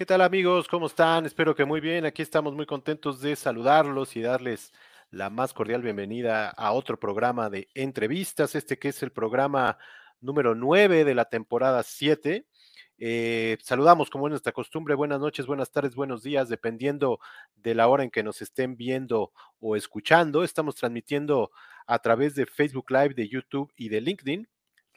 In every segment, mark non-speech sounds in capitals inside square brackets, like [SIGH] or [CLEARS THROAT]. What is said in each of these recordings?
¿Qué tal amigos? ¿Cómo están? Espero que muy bien. Aquí estamos muy contentos de saludarlos y darles la más cordial bienvenida a otro programa de entrevistas, este que es el programa número 9 de la temporada 7. Eh, saludamos como es nuestra costumbre, buenas noches, buenas tardes, buenos días, dependiendo de la hora en que nos estén viendo o escuchando. Estamos transmitiendo a través de Facebook Live, de YouTube y de LinkedIn.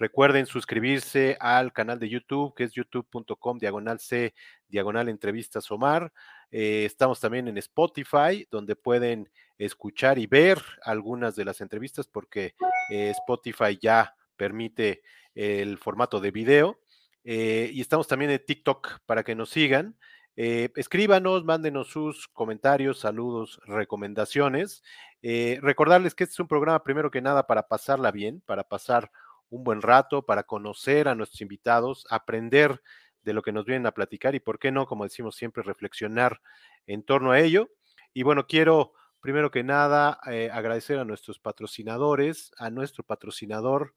Recuerden suscribirse al canal de YouTube, que es youtube.com diagonal C, diagonal entrevistas Omar. Eh, estamos también en Spotify, donde pueden escuchar y ver algunas de las entrevistas, porque eh, Spotify ya permite el formato de video. Eh, y estamos también en TikTok para que nos sigan. escríbanos, mándenos sus comentarios, saludos, recomendaciones. recordarles que este es un programa, primero que nada, para pasarla bien, para pasar un buen rato para conocer a nuestros invitados, aprender de lo que nos vienen a platicar y, por qué no, como decimos siempre, reflexionar en torno a ello. Y bueno, quiero primero que nada eh, agradecer a nuestros patrocinadores, a nuestro patrocinador.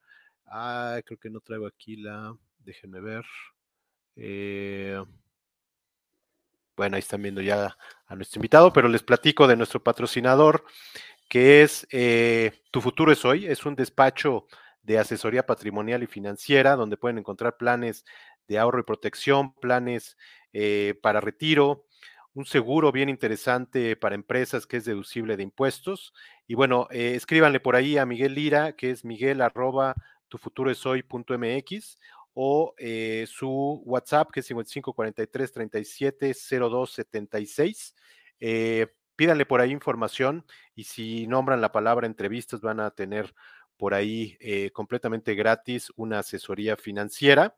Ah, creo que no traigo aquí la, déjenme ver. Eh, bueno, ahí están viendo ya a nuestro invitado, pero les platico de nuestro patrocinador, que es eh, Tu Futuro es Hoy. Es un despacho de asesoría patrimonial y financiera, donde pueden encontrar planes de ahorro y protección, planes eh, para retiro, un seguro bien interesante para empresas que es deducible de impuestos. Y bueno, eh, escríbanle por ahí a Miguel Lira, que es miguel arroba tufuturoesoy.mx o eh, su WhatsApp, que es 5543 37 02 76. pídanle por ahí información y si nombran la palabra entrevistas van a tener por ahí eh, completamente gratis una asesoría financiera.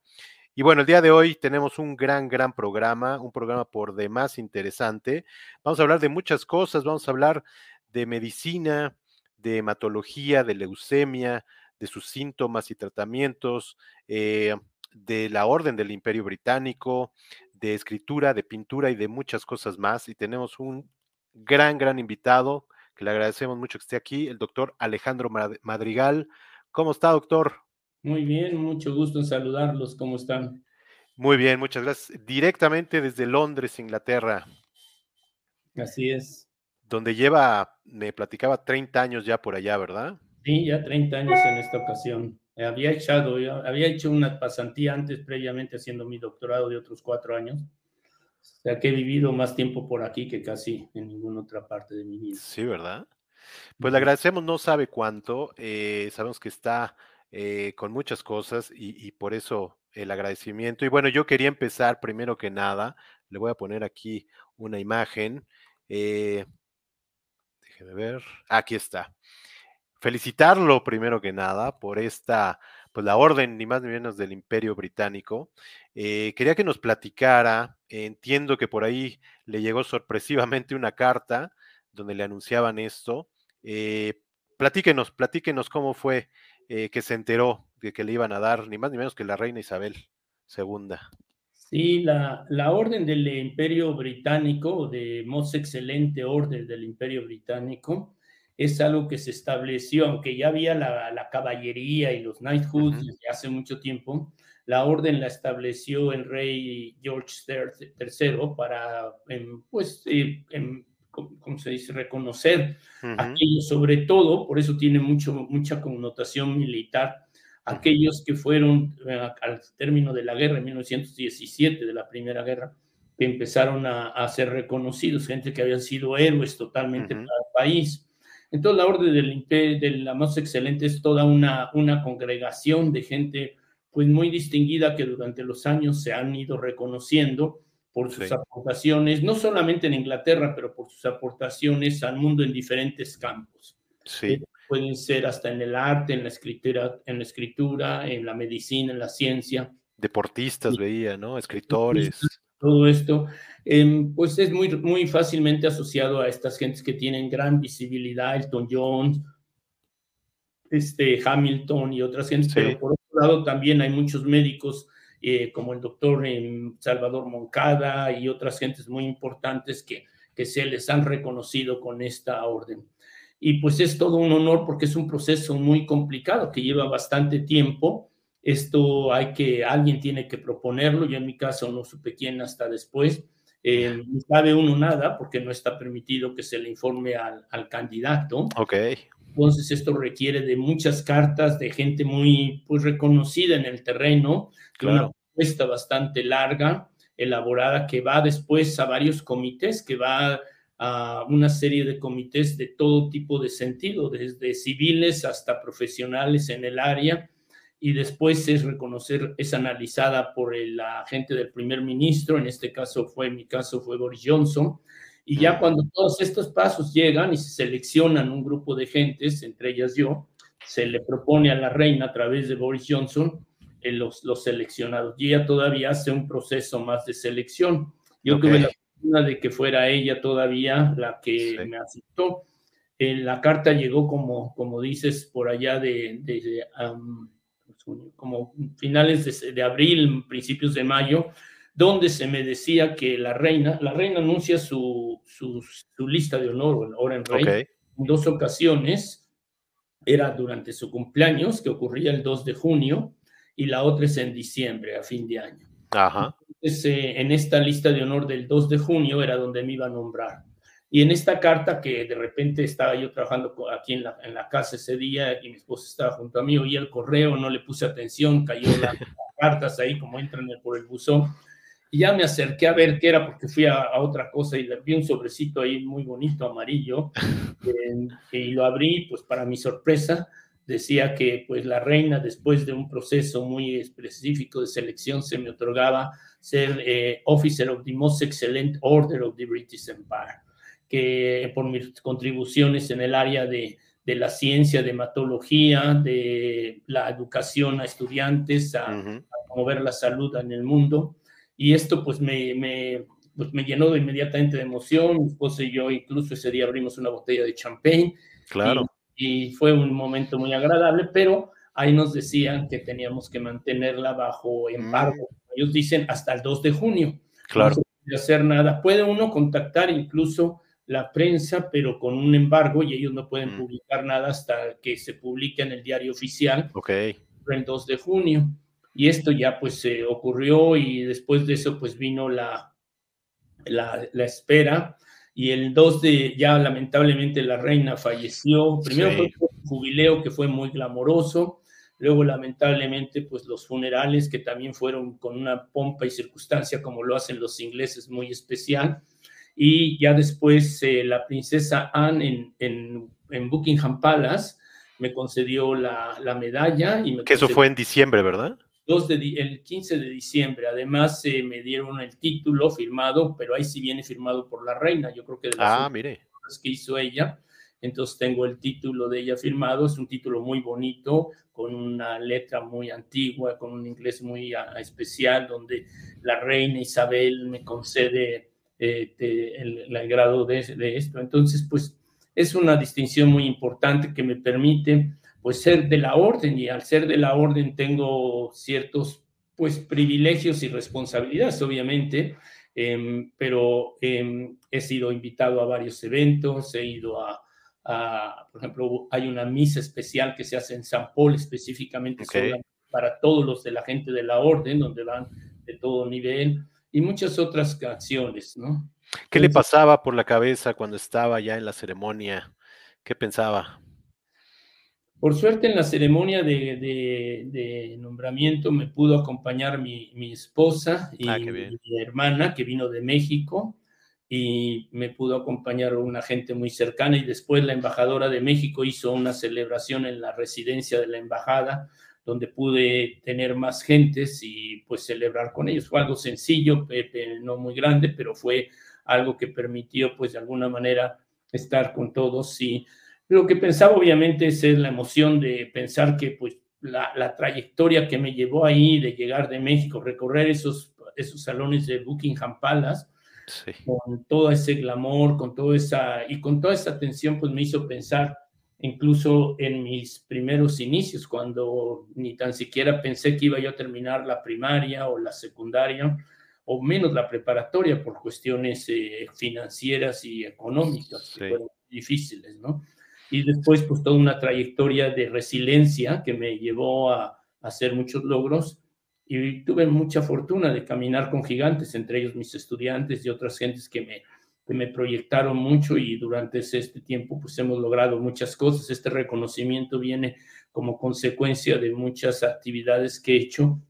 Y bueno, el día de hoy tenemos un gran, gran programa, un programa por demás interesante. Vamos a hablar de muchas cosas, vamos a hablar de medicina, de hematología, de leucemia, de sus síntomas y tratamientos, eh, de la orden del Imperio Británico, de escritura, de pintura y de muchas cosas más. Y tenemos un gran, gran invitado que le agradecemos mucho que esté aquí, el doctor Alejandro Madrigal. ¿Cómo está, doctor? Muy bien, mucho gusto en saludarlos. ¿Cómo están? Muy bien, muchas gracias. Directamente desde Londres, Inglaterra. Así es. Donde lleva, me platicaba, 30 años ya por allá, ¿verdad? Sí, ya 30 años en esta ocasión. Había echado, había hecho una pasantía antes, previamente haciendo mi doctorado de otros cuatro años o sea que he vivido más tiempo por aquí que casi en ninguna otra parte de mi vida. Sí, ¿verdad? Pues le agradecemos, no sabe cuánto, eh, sabemos que está eh, con muchas cosas y, por eso el agradecimiento. Y bueno, yo quería empezar primero que nada, le voy a poner aquí una imagen. Eh, déjeme ver, aquí está. Felicitarlo primero que nada por esta pues la orden, ni más ni menos del Imperio Británico. Eh, quería que nos platicara, entiendo que por ahí le llegó sorpresivamente una carta donde le anunciaban esto. Eh, platíquenos, platíquenos cómo fue eh, que se enteró de que le iban a dar, ni más ni menos que la reina Isabel II. Sí, la, la orden del Imperio Británico, de most excelente orden del Imperio Británico, es algo que se estableció, aunque ya había la, caballería y los knighthoods desde hace mucho tiempo, la orden la estableció el rey George III para, em, pues, eh, em, ¿cómo se dice?, reconocer aquellos, sobre todo, por eso tiene mucho, mucha connotación militar, aquellos que fueron eh, al término de la guerra en 1917, de la Primera Guerra, que empezaron a, ser reconocidos, gente que habían sido héroes totalmente para el país. Entonces la Orden del de la más excelente es toda una, una congregación de gente pues muy distinguida que durante los años se han ido reconociendo por sus aportaciones, no solamente en Inglaterra, pero por sus aportaciones al mundo en diferentes campos. Sí. Eh, pueden ser hasta en el arte, en la escritura, en la escritura, en la medicina, en la ciencia. Deportistas veía, ¿no? Escritores todo esto, em, pues es muy, muy fácilmente asociado a estas gentes que tienen gran visibilidad, Elton John, este, Hamilton y otras gentes, pero por otro lado también hay muchos médicos eh, como el doctor em, Salvador Moncada y otras gentes muy importantes que, que se les han reconocido con esta orden. Y pues es todo un honor porque es un proceso muy complicado que lleva bastante tiempo. Esto hay que, alguien tiene que proponerlo, yo en mi caso no supe quién hasta después, eh, no sabe uno nada porque no está permitido que se le informe al, al candidato. Ok. Entonces esto requiere de muchas cartas de gente muy pues, reconocida en el terreno, Claro. una propuesta bastante larga, elaborada, que va después a varios comités, que va a una serie de comités de todo tipo de sentido, desde civiles hasta profesionales en el área, y después es reconocer, es analizada por el agente del primer ministro, en este caso fue, en mi caso fue Boris Johnson, y ya cuando todos estos pasos llegan y se seleccionan un grupo de gentes, entre ellas yo, se le propone a la reina a través de Boris Johnson eh, los, los seleccionados. Y ella todavía hace un proceso más de selección. Yo Ok. tuve la fortuna de que fuera ella todavía la que Sí. me aceptó. Eh, la carta llegó como, como dices, por allá de, de, de, um, como finales de, de abril, principios de mayo, donde se me decía que la reina, la reina anuncia su, su, su lista de honor, ahora en rey, en dos ocasiones, era durante su cumpleaños, que ocurría el 2 de junio, y la otra es en diciembre, a fin de año. Ajá. Entonces, eh, en esta lista de honor del 2 de junio era donde me iba a nombrar. Y en esta carta que de repente estaba yo trabajando aquí en la, en la casa ese día y mi esposa estaba junto a mí, oí el correo, no le puse atención, cayó las [LAUGHS] cartas ahí como entran por el buzón. Y ya me acerqué a ver qué era porque fui a, a otra cosa y vi un sobrecito ahí muy bonito, amarillo, [LAUGHS] eh, y lo abrí, pues para mi sorpresa, decía que pues la reina después de un proceso muy específico de selección se me otorgaba ser eh, Officer of the Most Excellent Order of the British Empire, que por mis contribuciones en el área de, de la ciencia, de hematología, de la educación a estudiantes, a, Ujú. a promover la salud en el mundo. Y esto pues me, me, pues me llenó de inmediatamente de emoción. Mi esposa y yo incluso ese día abrimos una botella de champagne Claro. y, y fue un momento muy agradable, pero ahí nos decían que teníamos que mantenerla bajo embargo. Ellos dicen hasta el 2 de junio. Mm. Claro. No se puede hacer nada. Puede uno contactar incluso la prensa, pero con un embargo y ellos no pueden Mm. publicar nada hasta que se publique en el diario oficial Ok. el 2 de junio. Y esto ya pues se ocurrió y después de eso pues vino la, la, la espera y el 2 de, ya lamentablemente la reina falleció. Primero Sí. fue un jubileo que fue muy glamoroso, luego lamentablemente pues los funerales que también fueron con una pompa y circunstancia como lo hacen los ingleses muy especial. Y ya después eh, la princesa Anne en, en, en Buckingham Palace me concedió la, la medalla y me Que eso fue en diciembre, ¿verdad? 2 de, el 15 de diciembre. Además, eh, me dieron el título firmado, pero ahí sí viene firmado por la reina. Yo creo que de las Ah, mire. cosas que hizo ella. Entonces tengo el título de ella firmado. Es un título muy bonito, con una letra muy antigua, con un inglés muy ah, especial, donde la reina Isabel me concede eh, el, el grado de, de esto. Entonces, pues es una distinción muy importante que me permite pues ser de la orden y al ser de la orden tengo ciertos pues privilegios y responsabilidades obviamente em, pero em, he sido invitado a varios eventos he ido a, a, por ejemplo hay una misa especial que se hace en San Paul específicamente Ok. sola para todos los de la gente de la orden donde van de todo nivel y muchas otras canciones no ¿Qué le pasaba por la cabeza cuando estaba ya en la ceremonia? ¿Qué pensaba? Por suerte en la ceremonia de, de- de nombramiento me pudo acompañar mi, mi esposa y Ah, mi hermana que vino de México y me pudo acompañar una gente muy cercana y después la embajadora de México hizo una celebración en la residencia de la embajada donde pude tener más gentes y pues celebrar con ellos. Fue algo sencillo, no muy grande, pero fue algo que permitió pues de alguna manera estar con todos y lo que pensaba obviamente es la emoción de pensar que pues la, la, trayectoria que me llevó ahí de llegar de México, recorrer esos, esos salones de Buckingham Palace, Sí. con todo ese glamour, con toda esa, y con toda esa atención, pues me hizo pensar incluso en mis primeros inicios, cuando ni tan siquiera pensé que iba yo a terminar la primaria o la secundaria, o menos la preparatoria por cuestiones eh, financieras y económicas, Sí. que fueron difíciles, ¿no? Y después, pues toda una trayectoria de resiliencia que me llevó a, a hacer muchos logros y tuve mucha fortuna de caminar con gigantes, entre ellos mis estudiantes y otras gentes que me, que me proyectaron mucho y durante este tiempo pues hemos logrado muchas cosas. Este reconocimiento viene como consecuencia de muchas actividades que he hecho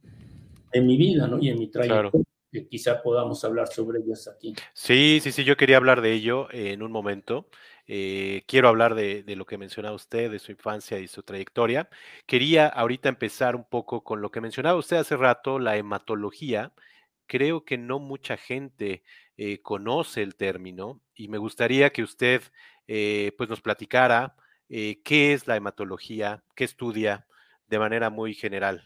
en mi vida ¿no? y en mi trayectoria. Que quizá podamos hablar sobre ellas aquí. Sí, sí, sí, yo quería hablar de ello en un momento. Eh, quiero hablar de, lo que mencionaba usted, de su infancia y su trayectoria. Quería ahorita empezar un poco con lo que mencionaba usted hace rato, la hematología. Creo que no mucha gente eh, conoce el término y me gustaría que usted eh, pues nos platicara qué es la hematología, qué estudia de manera muy general.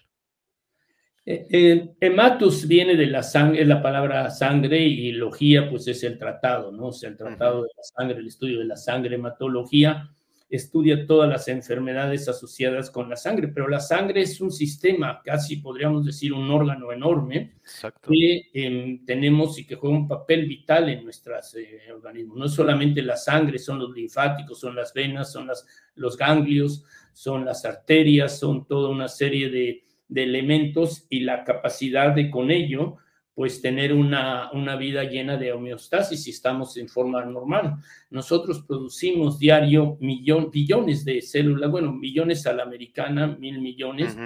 Eh, hematus viene de la sangre, es la palabra sangre y logía pues es el tratado, ¿no? O sea, el tratado de la sangre, el estudio de la sangre, hematología estudia todas las enfermedades asociadas con la sangre, pero la sangre es un sistema, casi podríamos decir un órgano enorme que em, tenemos y que juega un papel vital en nuestros eh, organismos. No solamente la sangre, son los linfáticos, son las venas, son las, los ganglios, son las arterias, son toda una serie de de elementos y la capacidad de con ello, pues tener una, una vida llena de homeostasis si estamos en forma normal. Nosotros producimos diario millón, billones de células, bueno, millones a la americana, mil millones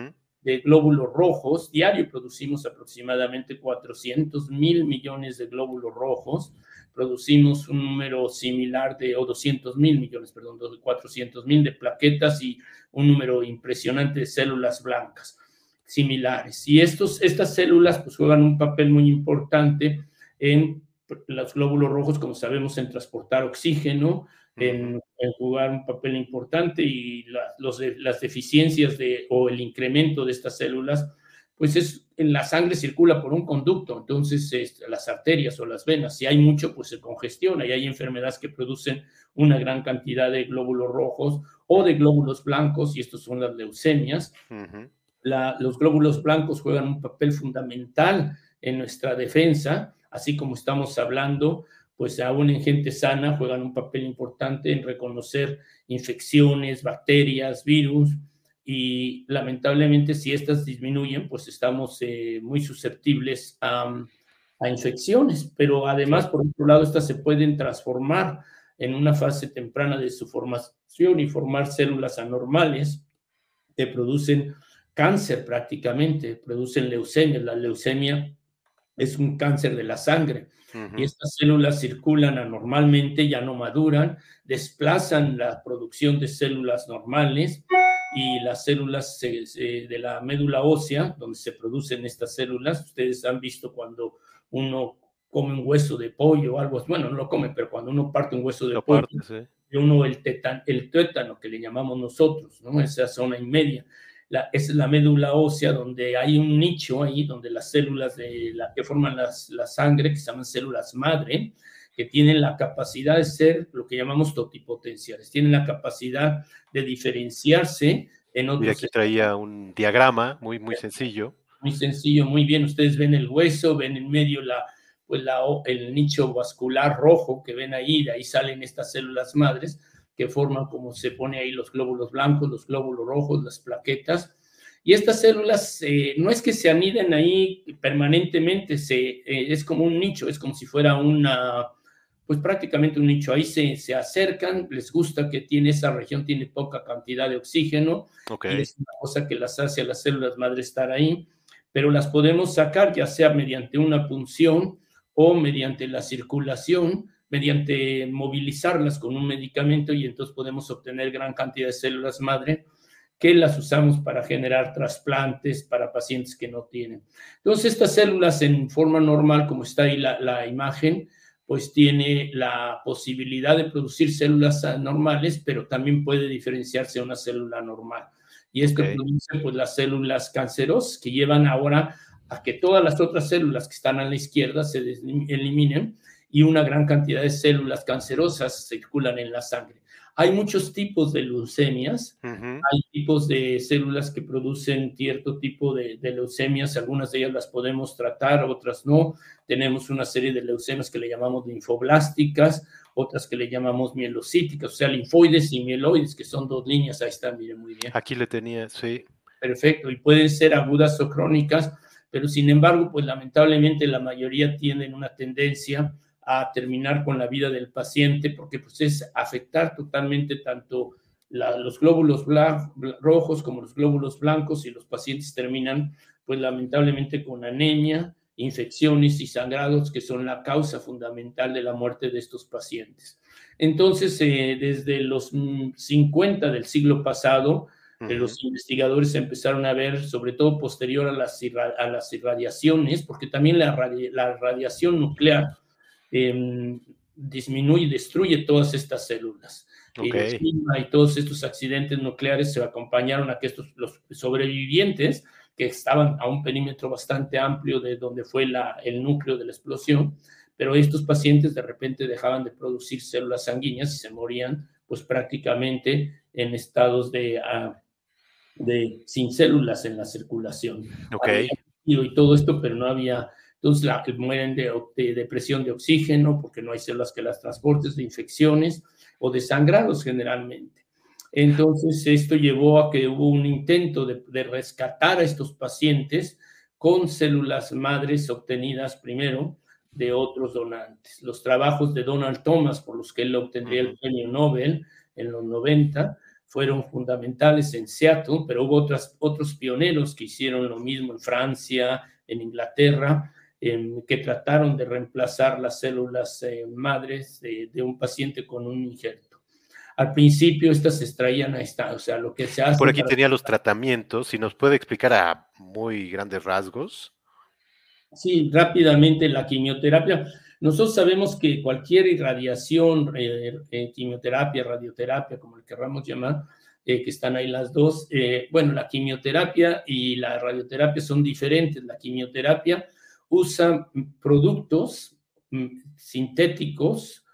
de glóbulos rojos. Diario producimos aproximadamente 400 mil millones de glóbulos rojos. Producimos un número similar de, o 200 mil millones, perdón, 400 mil de plaquetas y un número impresionante de células blancas similares. Y estos, estas células pues, juegan un papel muy importante en los glóbulos rojos, como sabemos, en transportar oxígeno, en, jugar un papel importante y los, las deficiencias de, o el incremento de estas células, pues es, en la sangre circula por un conducto, entonces las arterias o las venas, si hay mucho, pues se congestiona y hay enfermedades que producen una gran cantidad de glóbulos rojos o de glóbulos blancos, y estos son las leucemias los glóbulos blancos juegan un papel fundamental en nuestra defensa, así como estamos hablando, pues aún en gente sana juegan un papel importante en reconocer infecciones, bacterias, virus, y lamentablemente si estas disminuyen, pues estamos eh, muy susceptibles a, a infecciones, pero además, por otro lado, estas se pueden transformar en una fase temprana de su formación y formar células anormales que producen cáncer prácticamente, producen leucemia. La leucemia es un cáncer de la sangre. Y estas células circulan anormalmente, ya no maduran, desplazan la producción de células normales y las células de la médula ósea, donde se producen estas células, ustedes han visto cuando uno come un hueso de pollo o algo, bueno, no lo come, pero cuando uno parte un hueso de pollo, uno el, el tétano que le llamamos nosotros, ¿no? Esa zona y media la, es la médula ósea donde hay un nicho ahí donde las células de la que forman las, la sangre, que se llaman células madre, que tienen la capacidad de ser lo que llamamos totipotenciales, tienen la capacidad de diferenciarse en otros. Y aquí traía un diagrama muy, muy sencillo. Muy sencillo, muy bien. Ustedes ven el hueso, ven en medio la, pues la, el nicho vascular rojo que ven ahí, de ahí salen estas células madres que forman como se pone ahí los glóbulos blancos, los glóbulos rojos, las plaquetas. Y estas células eh, no es que se aniden ahí permanentemente, se, eh, es como un nicho, es como si fuera una, pues prácticamente un nicho. Ahí se, se acercan, les gusta que tiene esa región, tiene poca cantidad de oxígeno, y es una cosa que las hace a las células madre estar ahí, pero las podemos sacar ya sea mediante una punción o mediante la circulación mediante movilizarlas con un medicamento y entonces podemos obtener gran cantidad de células madre que las usamos para generar trasplantes para pacientes que no tienen. Entonces, estas células en forma normal, como está ahí la, imagen, pues tiene la posibilidad de producir células normales, pero también puede diferenciarse a una célula normal. Y esto produce pues las células cancerosas que llevan ahora a que todas las otras células que están a la izquierda se eliminen y una gran cantidad de células cancerosas circulan en la sangre. Hay muchos tipos de leucemias, hay tipos de células que producen cierto tipo de, leucemias, algunas de ellas las podemos tratar, otras no. Tenemos una serie de leucemias que le llamamos linfoblásticas, otras que le llamamos mielocíticas, o sea, linfoides y mieloides, que son dos líneas, ahí están, miren muy bien. Aquí le tenía, sí. Perfecto, y pueden ser agudas o crónicas, pero sin embargo, pues lamentablemente la mayoría tienen una tendencia a terminar con la vida del paciente porque pues es afectar totalmente tanto los glóbulos rojos como los glóbulos blancos y los pacientes terminan pues lamentablemente con anemia, infecciones y sangrados que son la causa fundamental de la muerte de estos pacientes. Entonces, eh, desde los 50 del siglo pasado, eh, los investigadores empezaron a ver, sobre todo posterior a las, a las irradiaciones, porque también la, radiación nuclear em, disminuye y destruye todas estas células. Y, todos estos accidentes nucleares se acompañaron a que estos, los sobrevivientes, que estaban a un perímetro bastante amplio de donde fue la, el núcleo de la explosión, pero estos pacientes de repente dejaban de producir células sanguíneas y se morían pues prácticamente en estados de, ah, de sin células en la circulación. Y todo esto, pero no había, entonces la, mueren de, de, depresión de oxígeno porque no hay células que las transportes, de infecciones o de sangrados generalmente. Entonces esto llevó a que hubo un intento de, de rescatar a estos pacientes con células madres obtenidas primero de otros donantes. Los trabajos de Donald Thomas, por los que él obtendría el premio Nobel en los 90, fueron fundamentales en Seattle, pero hubo otras, otros pioneros que hicieron lo mismo en Francia, en Inglaterra, que trataron de reemplazar las células eh, madres de, de, un paciente con un injerto. Al principio estas se extraían a esta, o sea, lo que se hace... Por aquí tenía los tratamientos, si nos puede explicar a muy grandes rasgos. Sí, rápidamente la quimioterapia. Nosotros sabemos que cualquier irradiación, eh, eh, quimioterapia, radioterapia, como le querramos llamar, eh, que están ahí las dos, bueno, la quimioterapia y la radioterapia son diferentes. La quimioterapia usa productos mm, sintéticos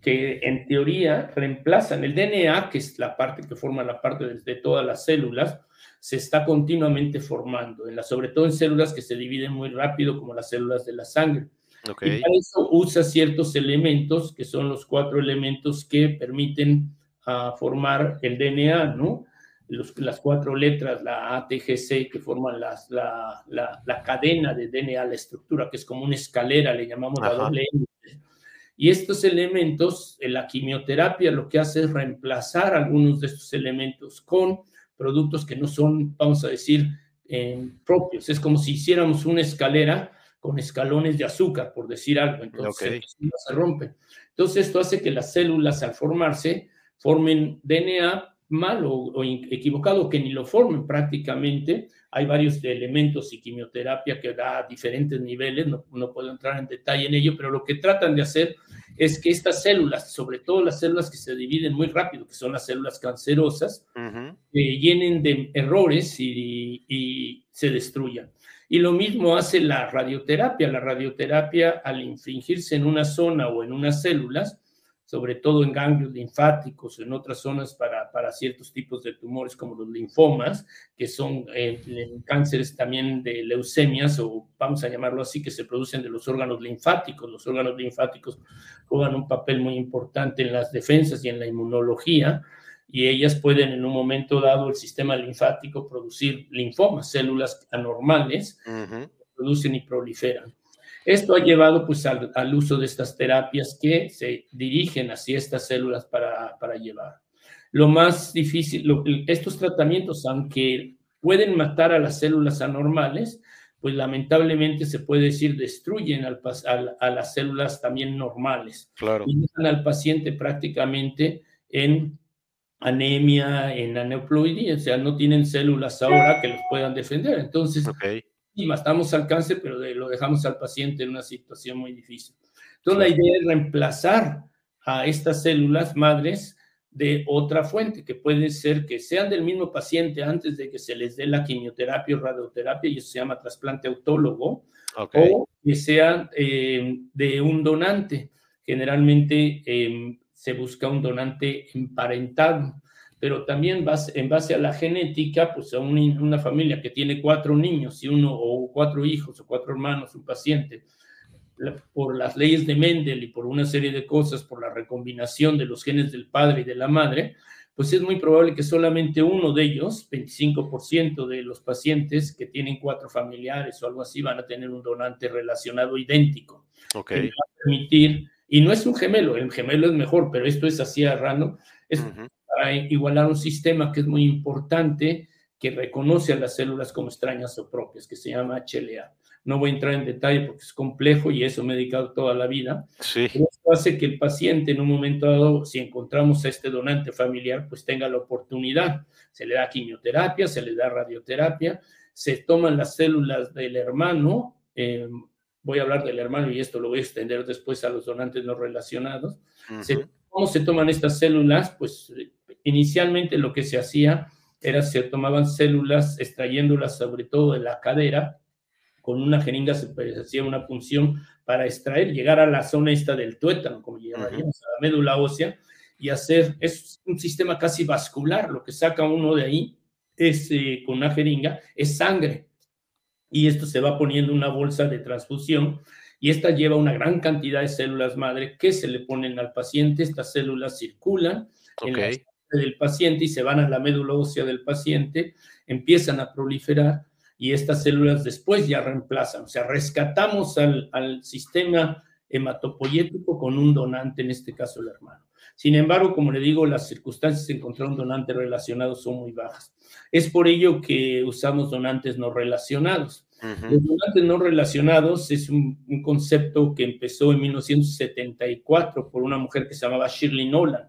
que en teoría reemplazan el DNA, que es la parte que forma la parte de todas las células, se está continuamente formando, en la, sobre todo en células que se dividen muy rápido, como las células de la sangre. Y para eso usa ciertos elementos, que son los cuatro elementos que permiten uh, formar el DNA, ¿no? Los, las cuatro letras, la ATGC, que forman las, la, la, la, cadena de DNA, la estructura, que es como una escalera, le llamamos la doble Y estos elementos, en la quimioterapia lo que hace es reemplazar algunos de estos elementos con productos que no son, vamos a decir, eh, propios. Es como si hiciéramos una escalera con escalones de azúcar, por decir algo. Entonces se rompen. Entonces esto hace que las células al formarse formen DNA mal o, equivocado, que ni lo formen prácticamente. Hay varios elementos y quimioterapia que da diferentes niveles, no, no, puedo entrar en detalle en ello, pero lo que tratan de hacer es que estas células, sobre todo las células que se dividen muy rápido, que son las células cancerosas, eh, llenen de errores y, y se destruyan. Y lo mismo hace la radioterapia. La radioterapia, al infringirse en una zona o en unas células, sobre todo en ganglios linfáticos, en otras zonas para, para ciertos tipos de tumores como los linfomas, que son eh, cánceres también de leucemias, o vamos a llamarlo así, que se producen de los órganos linfáticos. Los órganos linfáticos juegan un papel muy importante en las defensas y en la inmunología, y ellas pueden en un momento dado el sistema linfático producir linfomas, células anormales, que producen y proliferan. Esto ha llevado pues al, uso de estas terapias que se dirigen hacia estas células para, para llevar. Lo más difícil, estos tratamientos, aunque pueden matar a las células anormales, pues lamentablemente se puede decir destruyen al, a las células también normales. Claro. Y dejan al paciente prácticamente en anemia, en aneuploidía, o sea, no tienen células ahora que los puedan defender. Entonces, okay y matamos al cáncer, pero lo dejamos al paciente en una situación muy difícil. Entonces, la idea es reemplazar a estas células madres de otra fuente, que puede ser que sean del mismo paciente antes de que se les dé la quimioterapia o radioterapia, y eso se llama trasplante autólogo, o que sean eh, de un donante. Generalmente em, se busca un donante emparentado pero también en base a la genética, pues a una familia que tiene cuatro niños y uno o cuatro hijos o cuatro hermanos, un paciente, por las leyes de Mendel y por una serie de cosas, por la recombinación de los genes del padre y de la madre, pues es muy probable que solamente uno de ellos, 25% de los pacientes que tienen cuatro familiares o algo así, van a tener un donante relacionado idéntico. Ok. Que va a permitir, y no es un gemelo, el gemelo es mejor, pero esto es así a random, es para igualar un sistema que es muy importante, que reconoce a las células como extrañas o propias, que se llama HLA. No voy a entrar en detalle porque es complejo y eso me he dedicado toda la vida. Sí. Pero Esto hace que el paciente en un momento dado, si encontramos a este donante familiar, pues tenga la oportunidad. Se le da quimioterapia, se le da radioterapia, se toman las células del hermano. eh, voy a hablar del hermano y esto lo voy a extender después a los donantes no relacionados. Se- Ujú. ¿Cómo se toman estas células? Pues inicialmente lo que se hacía era se tomaban células extrayéndolas sobre todo de la cadera, con una jeringa se pues, hacía una punción para extraer, llegar a la zona esta del tuétano, como llegaríamos a la médula ósea, y hacer, es un sistema casi vascular, lo que saca uno de ahí es eh, con una jeringa, es sangre, y esto se va poniendo en una bolsa de transfusión, y esta lleva una gran cantidad de células madre que se le ponen al paciente, estas células circulan en Ok. la del paciente y se van a la médula ósea del paciente, empiezan a proliferar y estas células después ya reemplazan, o sea, rescatamos al, al sistema hematopoyético con un donante, en este caso el hermano. Sin embargo, como le digo, las circunstancias de encontrar un donante relacionado son muy bajas. Es por ello que usamos donantes no relacionados. Los donantes no relacionados es un, un concepto que empezó en 1974 por una mujer que se llamaba Shirley Nolan.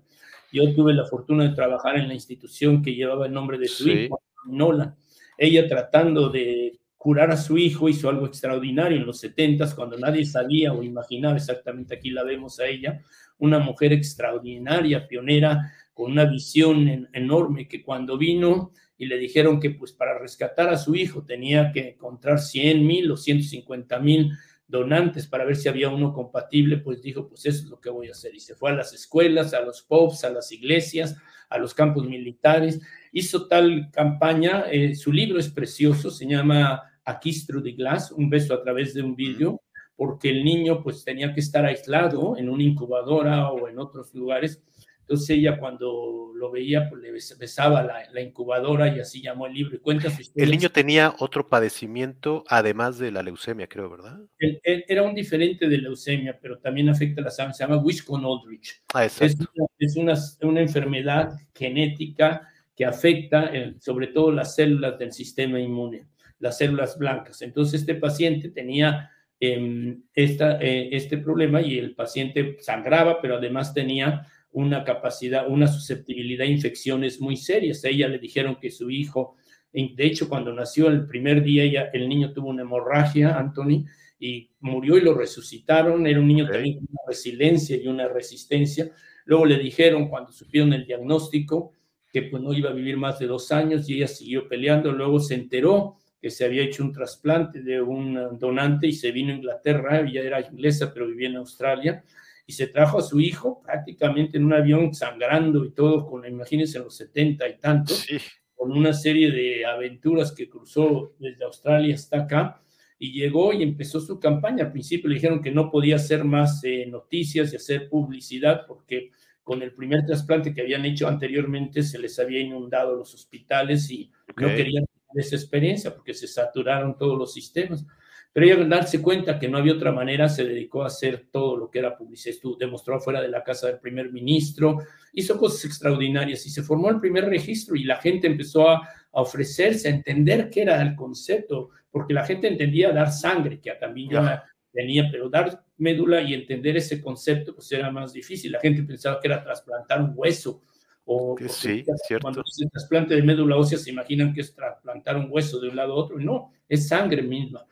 Yo tuve la fortuna de trabajar en la institución que llevaba el nombre de su Sí. hijo, Nolan. Ella tratando de curar a su hijo hizo algo extraordinario en los 70 cuando nadie sabía o imaginaba exactamente, aquí la vemos a ella, una mujer extraordinaria, pionera, con una visión en- enorme que cuando vino y le dijeron que pues para rescatar a su hijo tenía que encontrar 100 mil o 150 mil donantes para ver si había uno compatible, pues dijo, pues eso es lo que voy a hacer. Y se fue a las escuelas, a los POPs, a las iglesias, a los campos militares, hizo tal campaña, eh, su libro es precioso, se llama A Through the Glass, un beso a través de un vidrio, porque el niño pues tenía que estar aislado en una incubadora o en otros lugares. Entonces ella cuando lo veía, pues le bes- besaba la, la incubadora y así llamó el libro y cuenta su historia. El niño tenía otro padecimiento además de la leucemia, creo, ¿verdad? Él- él era un diferente de leucemia, pero también afecta la sangre, se llama Wisconsin-Aldrich. Ah, Es, una, es una, una enfermedad genética que afecta eh, sobre todo las células del sistema inmune, las células blancas. Entonces este paciente tenía eh, esta, eh, este problema y el paciente sangraba, pero además tenía una capacidad, una susceptibilidad a infecciones muy serias. A ella le dijeron que su hijo, de hecho, cuando nació el primer día, ella- el niño tuvo una hemorragia, Anthony, y murió y lo resucitaron. Era un niño Ok. también con una resiliencia y una resistencia. Luego le dijeron, cuando supieron el diagnóstico, que pues no iba a vivir más de dos años y ella siguió peleando. Luego se enteró que se había hecho un trasplante de un donante y se vino a Inglaterra, ella era inglesa pero vivía en Australia, y se trajo a su hijo prácticamente en un avión sangrando y todo, con, imagínense, en los 70 y tantos, Sí, con una serie de aventuras que cruzó desde Australia hasta acá y llegó y empezó su campaña. Al principio le dijeron que no podía hacer más eh, noticias y hacer publicidad porque con el primer trasplante que habían hecho anteriormente se les había inundado los hospitales y no querían tener esa experiencia porque se saturaron todos los sistemas. Pero ella al darse cuenta que no había otra manera, se dedicó a hacer todo lo que era publicidad. Demostró fuera de la casa del primer ministro, hizo cosas extraordinarias y se formó el primer registro y la gente empezó a, a ofrecerse, a entender qué era el concepto, porque la gente entendía dar sangre, que también ya. Tenía, pero dar médula y entender ese concepto pues era más difícil. La gente pensaba que era trasplantar un hueso. O, sí, cierto. Cuando se trasplante de médula ósea se imaginan que es trasplantar un hueso de un lado a otro. No, es sangre misma.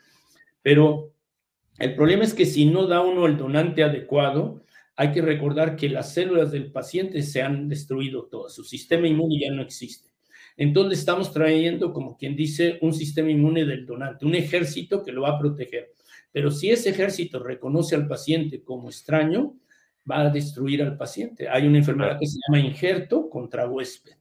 Pero el problema es que si no da uno el donante adecuado, hay que recordar que las células del paciente se han destruido todas, su sistema inmune ya no existe. Entonces estamos trayendo, como quien dice, un sistema inmune del donante, un ejército que lo va a proteger. Pero si ese ejército reconoce al paciente como extraño, va a destruir al paciente. Hay una enfermedad que se llama injerto contra huésped,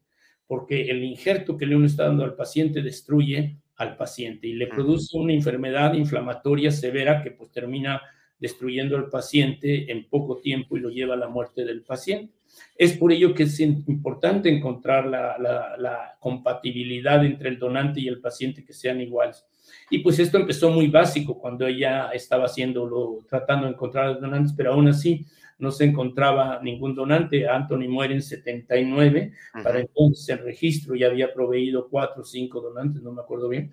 porque el injerto que le uno está dando al paciente destruye al paciente y le produce una enfermedad inflamatoria severa que pues termina destruyendo al paciente en poco tiempo y lo lleva a la muerte del paciente. Es por ello que es importante encontrar la, la, compatibilidad entre el donante y el paciente que sean iguales. Y pues esto empezó muy básico cuando ella estaba haciéndolo, tratando de encontrar donantes, pero aún así no se encontraba ningún donante. Anthony muere en 79, para entonces el registro ya había proveído cuatro o cinco donantes, no me acuerdo bien,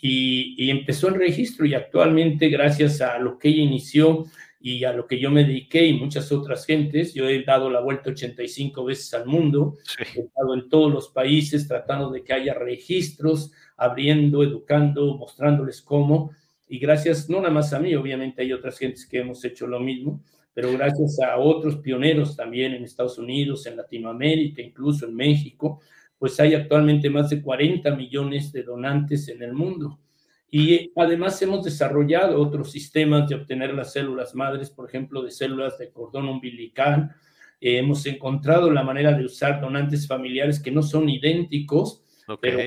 y, y, empezó el registro y actualmente gracias a lo que ella inició y a lo que yo me dediqué y muchas otras gentes, yo he dado la vuelta 85 veces al mundo, he estado en todos los países tratando de que haya registros, abriendo, educando, mostrándoles cómo, y gracias no nada más a mí, obviamente hay otras gentes que hemos hecho lo mismo, pero gracias a otros pioneros también en Estados Unidos, en Latinoamérica, incluso en México, pues hay actualmente más de 40 millones de donantes en el mundo. Y además hemos desarrollado otros sistemas de obtener las células madres, por ejemplo, de células de cordón umbilical. Eh, hemos encontrado la manera de usar donantes familiares que no son idénticos, pero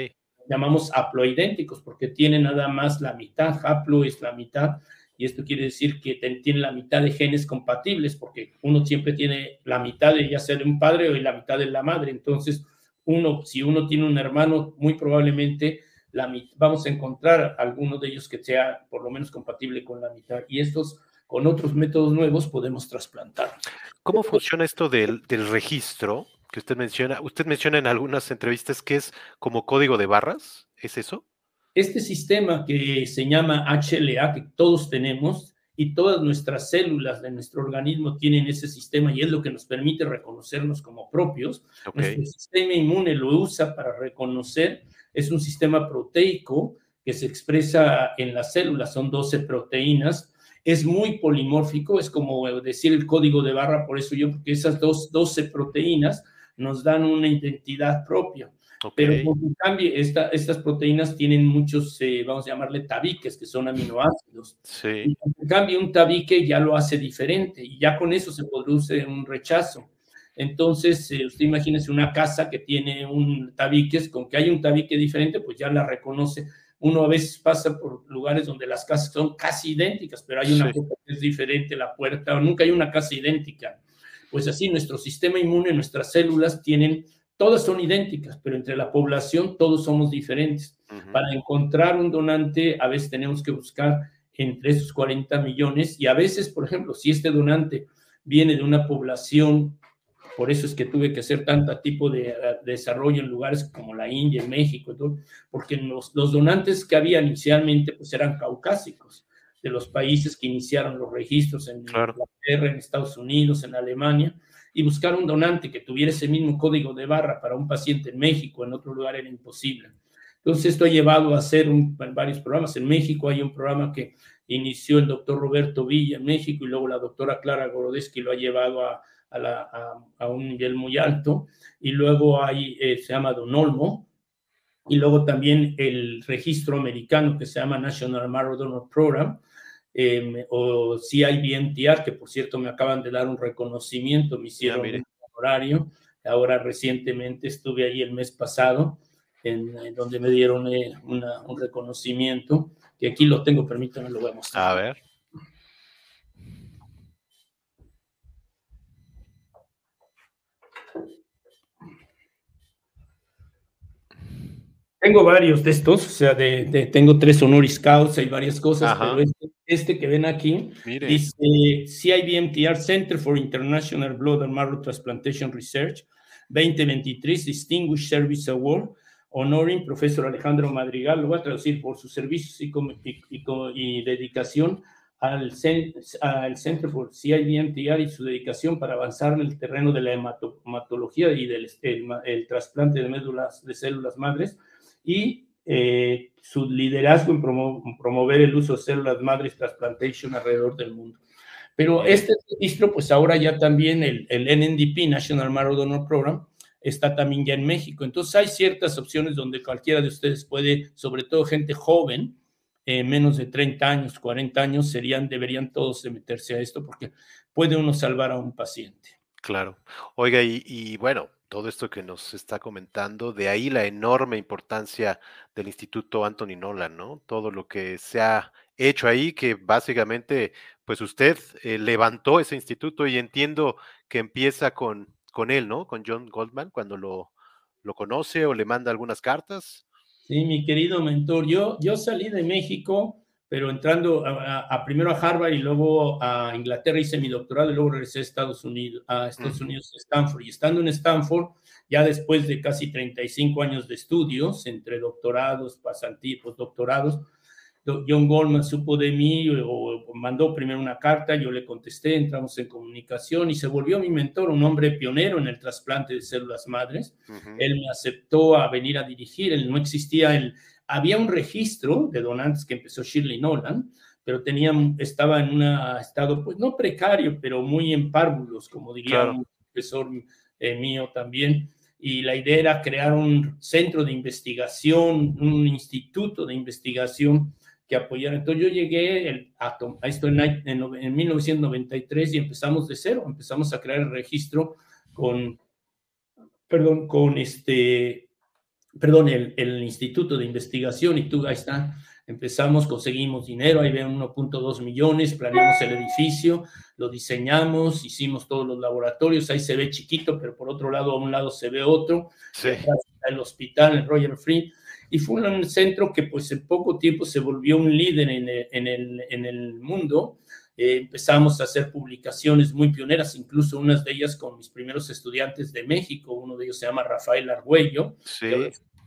llamamos haploidénticos porque tienen nada más la mitad, haplo es la mitad, y esto quiere decir que tiene la mitad de genes compatibles, porque uno siempre tiene la mitad de ya ser un padre o la mitad de la madre. Entonces, uno, si uno tiene un hermano, muy probablemente la, vamos a encontrar alguno de ellos que sea por lo menos compatible con la mitad. Y estos, con otros métodos nuevos, podemos trasplantar. ¿Cómo funciona esto del, del registro que usted menciona? Usted menciona en algunas entrevistas que es como código de barras. ¿Es eso? Este sistema que se llama HLA, que todos tenemos, y todas nuestras células de nuestro organismo tienen ese sistema y es lo que nos permite reconocernos como propios. Nuestro sistema inmune lo usa para reconocer, es un sistema proteico que se expresa en las células, son 12 proteínas, es muy polimórfico, es como decir el código de barra, por eso yo, porque esas dos, 12 proteínas nos dan una identidad propia. Pero en cambio, estas proteínas tienen muchos, eh, vamos a llamarle tabiques, que son aminoácidos. Sí. en cambio, un tabique ya lo hace diferente y ya con eso se produce un rechazo. Entonces, eh, usted imagínese una casa que tiene un tabique, con que hay un tabique diferente, pues ya la reconoce. Uno a veces pasa por lugares donde las casas son casi idénticas, pero hay una cosa que es diferente, la puerta, o nunca hay una casa idéntica. Pues así, nuestro sistema inmune, nuestras células tienen todas son idénticas, pero entre la población todos somos diferentes. Para encontrar un donante, a veces tenemos que buscar entre esos 40 millones y a veces, por ejemplo, si este donante viene de una población, por eso es que tuve que hacer tanto tipo de, desarrollo en lugares como la India, México, porque los, los, donantes que había inicialmente pues eran caucásicos, de los países que iniciaron los registros en Inglaterra, en Estados Unidos, en Alemania, y buscar un donante que tuviera ese mismo código de barra para un paciente en México, en otro lugar era imposible. Entonces esto ha llevado a hacer varios programas. En México hay un programa que inició el doctor Roberto Villa en México y luego la doctora Clara Gorodesky lo ha llevado a, a, un nivel muy alto. Y luego hay, eh, se llama Donolmo, y luego también el registro americano que se llama National Marrow Donor Program, eh, o CIBMTR, que por cierto me acaban de dar un reconocimiento, me hicieron un horario. Ahora recientemente estuve ahí el mes pasado, en, donde me dieron eh, un reconocimiento, que aquí lo tengo, permítanme, lo voy a mostrar. A ver. Tengo varios de estos, o sea, de, tengo tres honoris causa y varias cosas, pero este, este, que ven aquí dice CIBMTR Center for International Blood and Marrow Transplantation Research 2023 Distinguished Service Award honoring profesor Alejandro Madrigal, lo voy a traducir por sus servicios y, y, dedicación al, al Center for CIBMTR y su dedicación para avanzar en el terreno de la hematología y del el trasplante de médulas de células madres y eh, su liderazgo en promover el uso de células madres transplantation alrededor del mundo. Pero este registro, pues ahora ya también el, el NNDP, National Marrow Donor Program, está también ya en México. Entonces hay ciertas opciones donde cualquiera de ustedes puede, sobre todo gente joven, eh, menos de 30 años, 40 años, serían, deberían todos meterse a esto porque puede uno salvar a un paciente. Claro. Oiga, y, y bueno, todo esto que nos está comentando, de ahí la enorme importancia del Instituto Anthony Nolan, ¿no? Todo lo que se ha hecho ahí, que básicamente, pues usted eh, levantó ese instituto y entiendo que empieza con, con él, ¿no? Con John Goldman, cuando lo, lo conoce o le manda algunas cartas. Sí, mi querido mentor, yo, yo salí de México, pero entrando a, primero a Harvard y luego a Inglaterra hice mi doctorado y luego regresé a Estados Unidos, a Estados Unidos, Stanford. Y estando en Stanford, ya después de casi 35 años de estudios, entre doctorados, pasantías, doctorados, John Goldman supo de mí o mandó primero una carta, yo le contesté, entramos en comunicación y se volvió mi mentor, un hombre pionero en el trasplante de células madres. Él me aceptó a venir a dirigir, él no existía, el, había un registro de donantes que empezó Shirley Nolan, pero tenía, estaba en un estado, pues no precario, pero muy en párvulos, como diría un profesor eh, mío también. Y la idea era crear un centro de investigación, un instituto de investigación que apoyar. Entonces yo llegué a, esto en, en, 1993 y empezamos de cero, empezamos a crear el registro con, perdón, con este, perdón, el, el Instituto de Investigación y tú ahí está, empezamos, conseguimos dinero, ahí ven 1.2 millones, planeamos el edificio, lo diseñamos, hicimos todos los laboratorios, ahí se ve chiquito, pero por otro lado, a un lado se ve otro, sí. el hospital, el Royal Free, y fue un centro que pues en poco tiempo se volvió un líder en el, en el, en el mundo. Eh, empezamos a hacer publicaciones muy pioneras, incluso unas de ellas con mis primeros estudiantes de México, uno de ellos se llama Rafael Argüello, sí.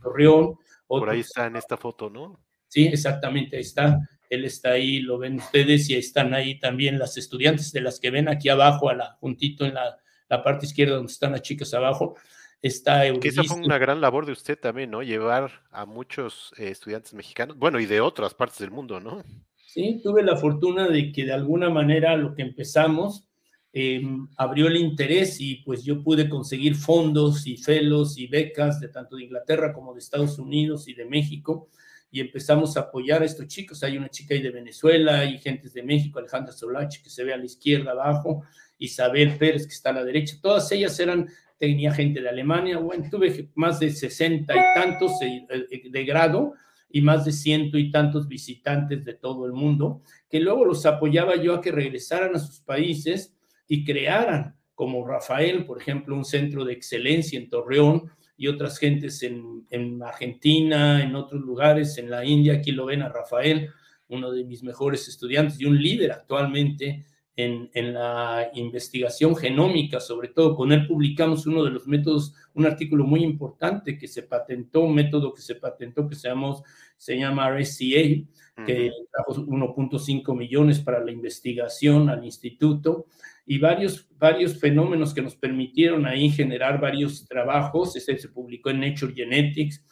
Torreón. Por ahí está en esta foto, ¿no? Sí, exactamente, ahí está. Él está ahí, lo ven ustedes, y están ahí también las estudiantes de las que ven aquí abajo, a la, juntito en la, la parte izquierda donde están las chicas abajo está Que esa fue una gran labor de usted también, ¿no? Llevar a muchos eh, estudiantes mexicanos, bueno, y de otras partes del mundo, ¿no? Sí, tuve la fortuna de que de alguna manera lo que empezamos eh, abrió el interés y pues yo pude conseguir fondos y felos y becas de tanto de Inglaterra como de Estados Unidos y de México y empezamos a apoyar a estos chicos. Hay una chica ahí de Venezuela, hay gentes de México, Alejandra Solachi, que se ve a la izquierda abajo, Isabel Pérez, que está a la derecha. Todas ellas eran tenía gente de Alemania, bueno, tuve más de sesenta y tantos de grado y más de ciento y tantos visitantes de todo el mundo, que luego los apoyaba yo a que regresaran a sus países y crearan, como Rafael, por ejemplo, un centro de excelencia en Torreón y otras gentes en, en Argentina, en otros lugares, en la India, aquí lo ven a Rafael, uno de mis mejores estudiantes y un líder actualmente en, la investigación genómica, sobre todo. Con él publicamos uno de los métodos, un artículo muy importante que se patentó, un método que se patentó que se, llama, se llama RSCA, que trajo 1.5 millones para la investigación al instituto y varios, varios fenómenos que nos permitieron ahí generar varios trabajos. Ese se publicó en Nature Genetics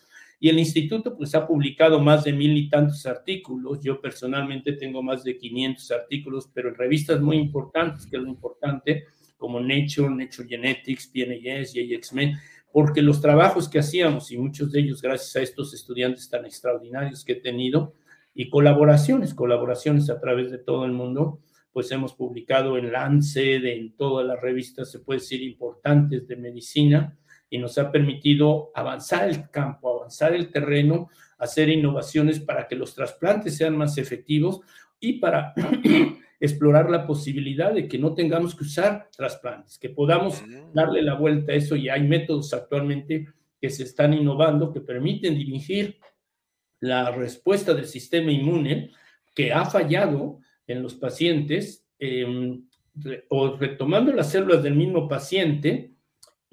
y el instituto pues ha publicado más de mil y tantos artículos. Yo personalmente tengo más de 500 artículos, pero en revistas muy importantes, que es lo importante, como Nature, Nature Genetics, PNAS y AXMEN, porque los trabajos que hacíamos, y muchos de ellos gracias a estos estudiantes tan extraordinarios que he tenido, y colaboraciones, colaboraciones a través de todo el mundo, pues hemos publicado en Lancet, en todas las revistas, se puede decir, importantes de medicina, y nos ha permitido avanzar el campo, avanzar el terreno, hacer innovaciones para que los trasplantes sean más efectivos y para [CLEARS THROAT] explorar la posibilidad de que no tengamos que usar trasplantes, que podamos darle la vuelta a eso y hay métodos actualmente que se están innovando que permiten dirigir la respuesta del sistema inmune que ha fallado en los pacientes em, o retomando las células del mismo paciente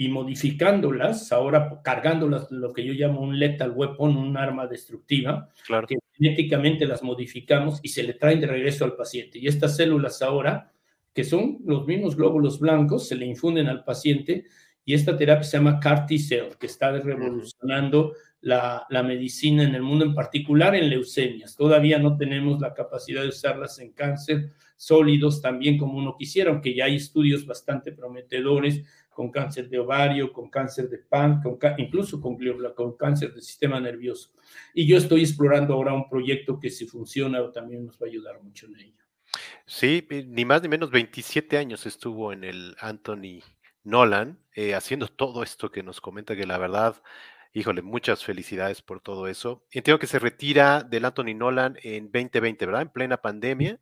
y modificándolas, ahora cargándolas, lo que yo llamo un lethal weapon, un arma destructiva, claro. que genéticamente las modificamos y se le traen de regreso al paciente. Y estas células ahora, que son los mismos glóbulos blancos, se le infunden al paciente y esta terapia se llama CAR T-Cell, que está revolucionando la, la, medicina en el mundo, en particular en leucemias. Todavía no tenemos la capacidad de usarlas en cáncer sólidos también como uno quisiera, aunque ya hay estudios bastante prometedores con cáncer de ovario, con cáncer de pan, con, incluso con, con cáncer del sistema nervioso. Y yo estoy explorando ahora un proyecto que si funciona también nos va a ayudar mucho en ello. Sí, ni más ni menos 27 años estuvo en el Anthony Nolan eh, haciendo todo esto que nos comenta que la verdad, híjole, muchas felicidades por todo eso. Entiendo que se retira del Anthony Nolan en 2020, ¿verdad? En plena pandemia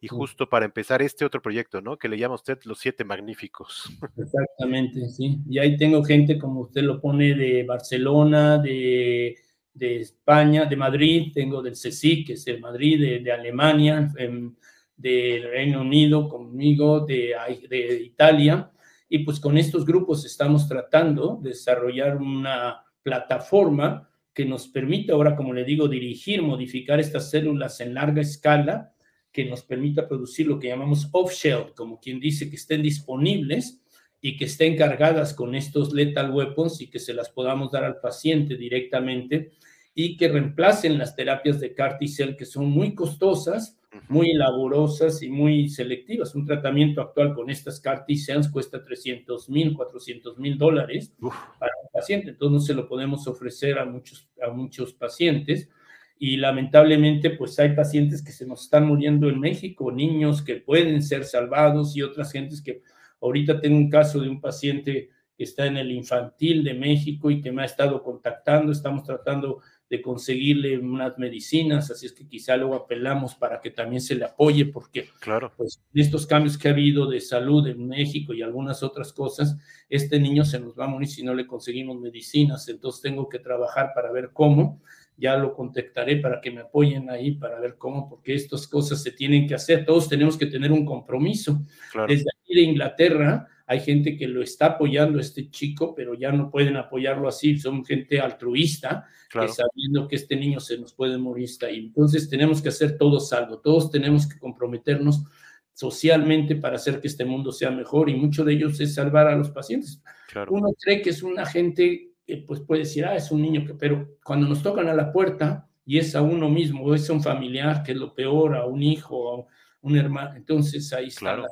y justo para empezar este otro proyecto, ¿no? Que le llama usted Los Siete Magníficos. [LAUGHS] Exactamente, sí. Y ahí tengo gente, como usted lo pone, de Barcelona, de, España, de Madrid, tengo del CECI, que es de Madrid, de, Alemania, em, del Reino Unido conmigo, de, de Italia. Y pues con estos grupos estamos tratando de desarrollar una plataforma que nos permita ahora, como le digo, dirigir, modificar estas células en larga escala que nos permita producir lo que llamamos off-shelf, como quien dice que estén disponibles y que estén cargadas con estos lethal weapons y que se las podamos dar al paciente directamente y que reemplacen las terapias de CAR T-cell que son muy costosas, muy laborosas y muy selectivas. Un tratamiento actual con estas CAR T-cells cuesta 300 mil, 400 mil dólares para un paciente, entonces no se lo podemos ofrecer a muchos, a muchos pacientes y lamentablemente pues hay pacientes que se nos están muriendo en México, niños que pueden ser salvados y otras gentes que ahorita tengo un caso de un paciente que está en el infantil de México y que me ha estado contactando, estamos tratando de conseguirle unas medicinas, así es que quizá luego apelamos para que también se le apoye, porque claro. pues, estos cambios que ha habido de salud en México y algunas otras cosas, este niño se nos va a morir si no le conseguimos medicinas, entonces tengo que trabajar para ver cómo, ya lo contactaré para que me apoyen ahí para ver cómo, porque estas cosas se tienen que hacer, todos tenemos que tener un compromiso. Desde aquí de Inglaterra hay gente que lo está apoyando a este chico, pero ya no pueden apoyarlo así, son gente altruista, que sabiendo que este niño se nos puede morir está ahí. Entonces tenemos que hacer todos algo, todos tenemos que comprometernos socialmente para hacer que este mundo sea mejor y mucho de ellos es salvar a los pacientes. Uno cree que es una gente pues puede decir, ah, es un niño que, pero cuando nos tocan a la puerta y es a uno mismo, o es a un familiar, que es lo peor, a un hijo, a un hermano, entonces ahí está.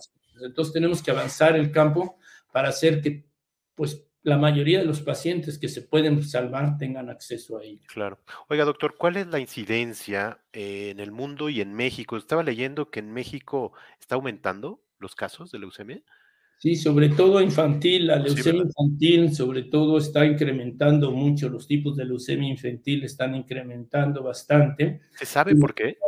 Entonces tenemos que avanzar el campo para hacer que, pues, la mayoría de los pacientes que se pueden salvar tengan acceso a ello. Claro. Oiga, doctor, ¿cuál es la incidencia eh, en el mundo y en México? Estaba leyendo que en México está aumentando los casos de leucemia. Sí, sobre todo infantil, la leucemia infantil, sobre todo está incrementando mucho, los tipos de leucemia infantil están incrementando bastante. ¿Se sabe por qué?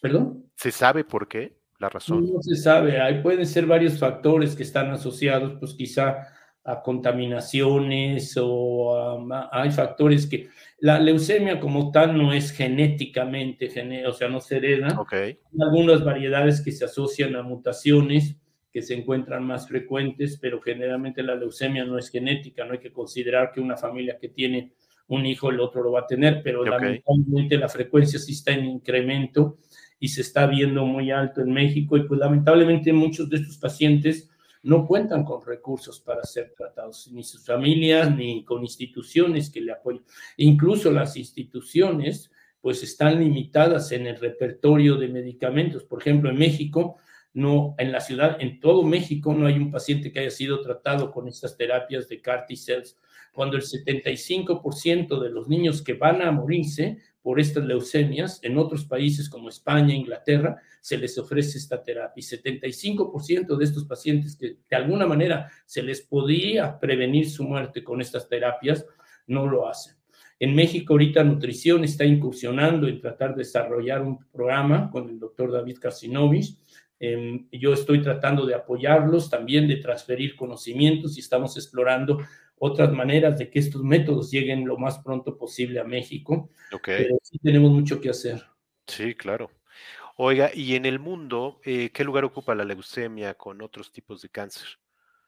¿Perdón? ¿Se sabe por qué? La razón. No se sabe, hay, pueden ser varios factores que están asociados, pues quizá a contaminaciones o hay factores que la leucemia como tal no es genéticamente, o sea, no se hereda. Okay. Hay algunas variedades que se asocian a mutaciones que se encuentran más frecuentes, pero generalmente la leucemia no es genética, no hay que considerar que una familia que tiene un hijo el otro lo va a tener, pero lamentablemente la frecuencia sí está en incremento y se está viendo muy alto en México y pues lamentablemente muchos de estos pacientes no cuentan con recursos para ser tratados, ni sus familias, ni con instituciones que le apoyen. Incluso las instituciones pues están limitadas en el repertorio de medicamentos. Por ejemplo, en México no, en la ciudad, en todo México, no hay un paciente que haya sido tratado con estas terapias de CAR T-cells, cuando el 75% de los niños que van a morirse por estas leucemias, en otros países como España, Inglaterra, se les ofrece esta terapia. Y 75% de estos pacientes que de alguna manera se les podía prevenir su muerte con estas terapias, no lo hacen. En México ahorita Nutrición está incursionando en tratar de desarrollar un programa con el doctor David Carcinovich Em, yo estoy tratando de apoyarlos, también de transferir conocimientos y estamos explorando otras maneras de que estos métodos lleguen lo más pronto posible a México. Pero sí tenemos mucho que hacer. Sí, claro. Oiga, y en el mundo, eh, ¿qué lugar ocupa la leucemia con otros tipos de cáncer?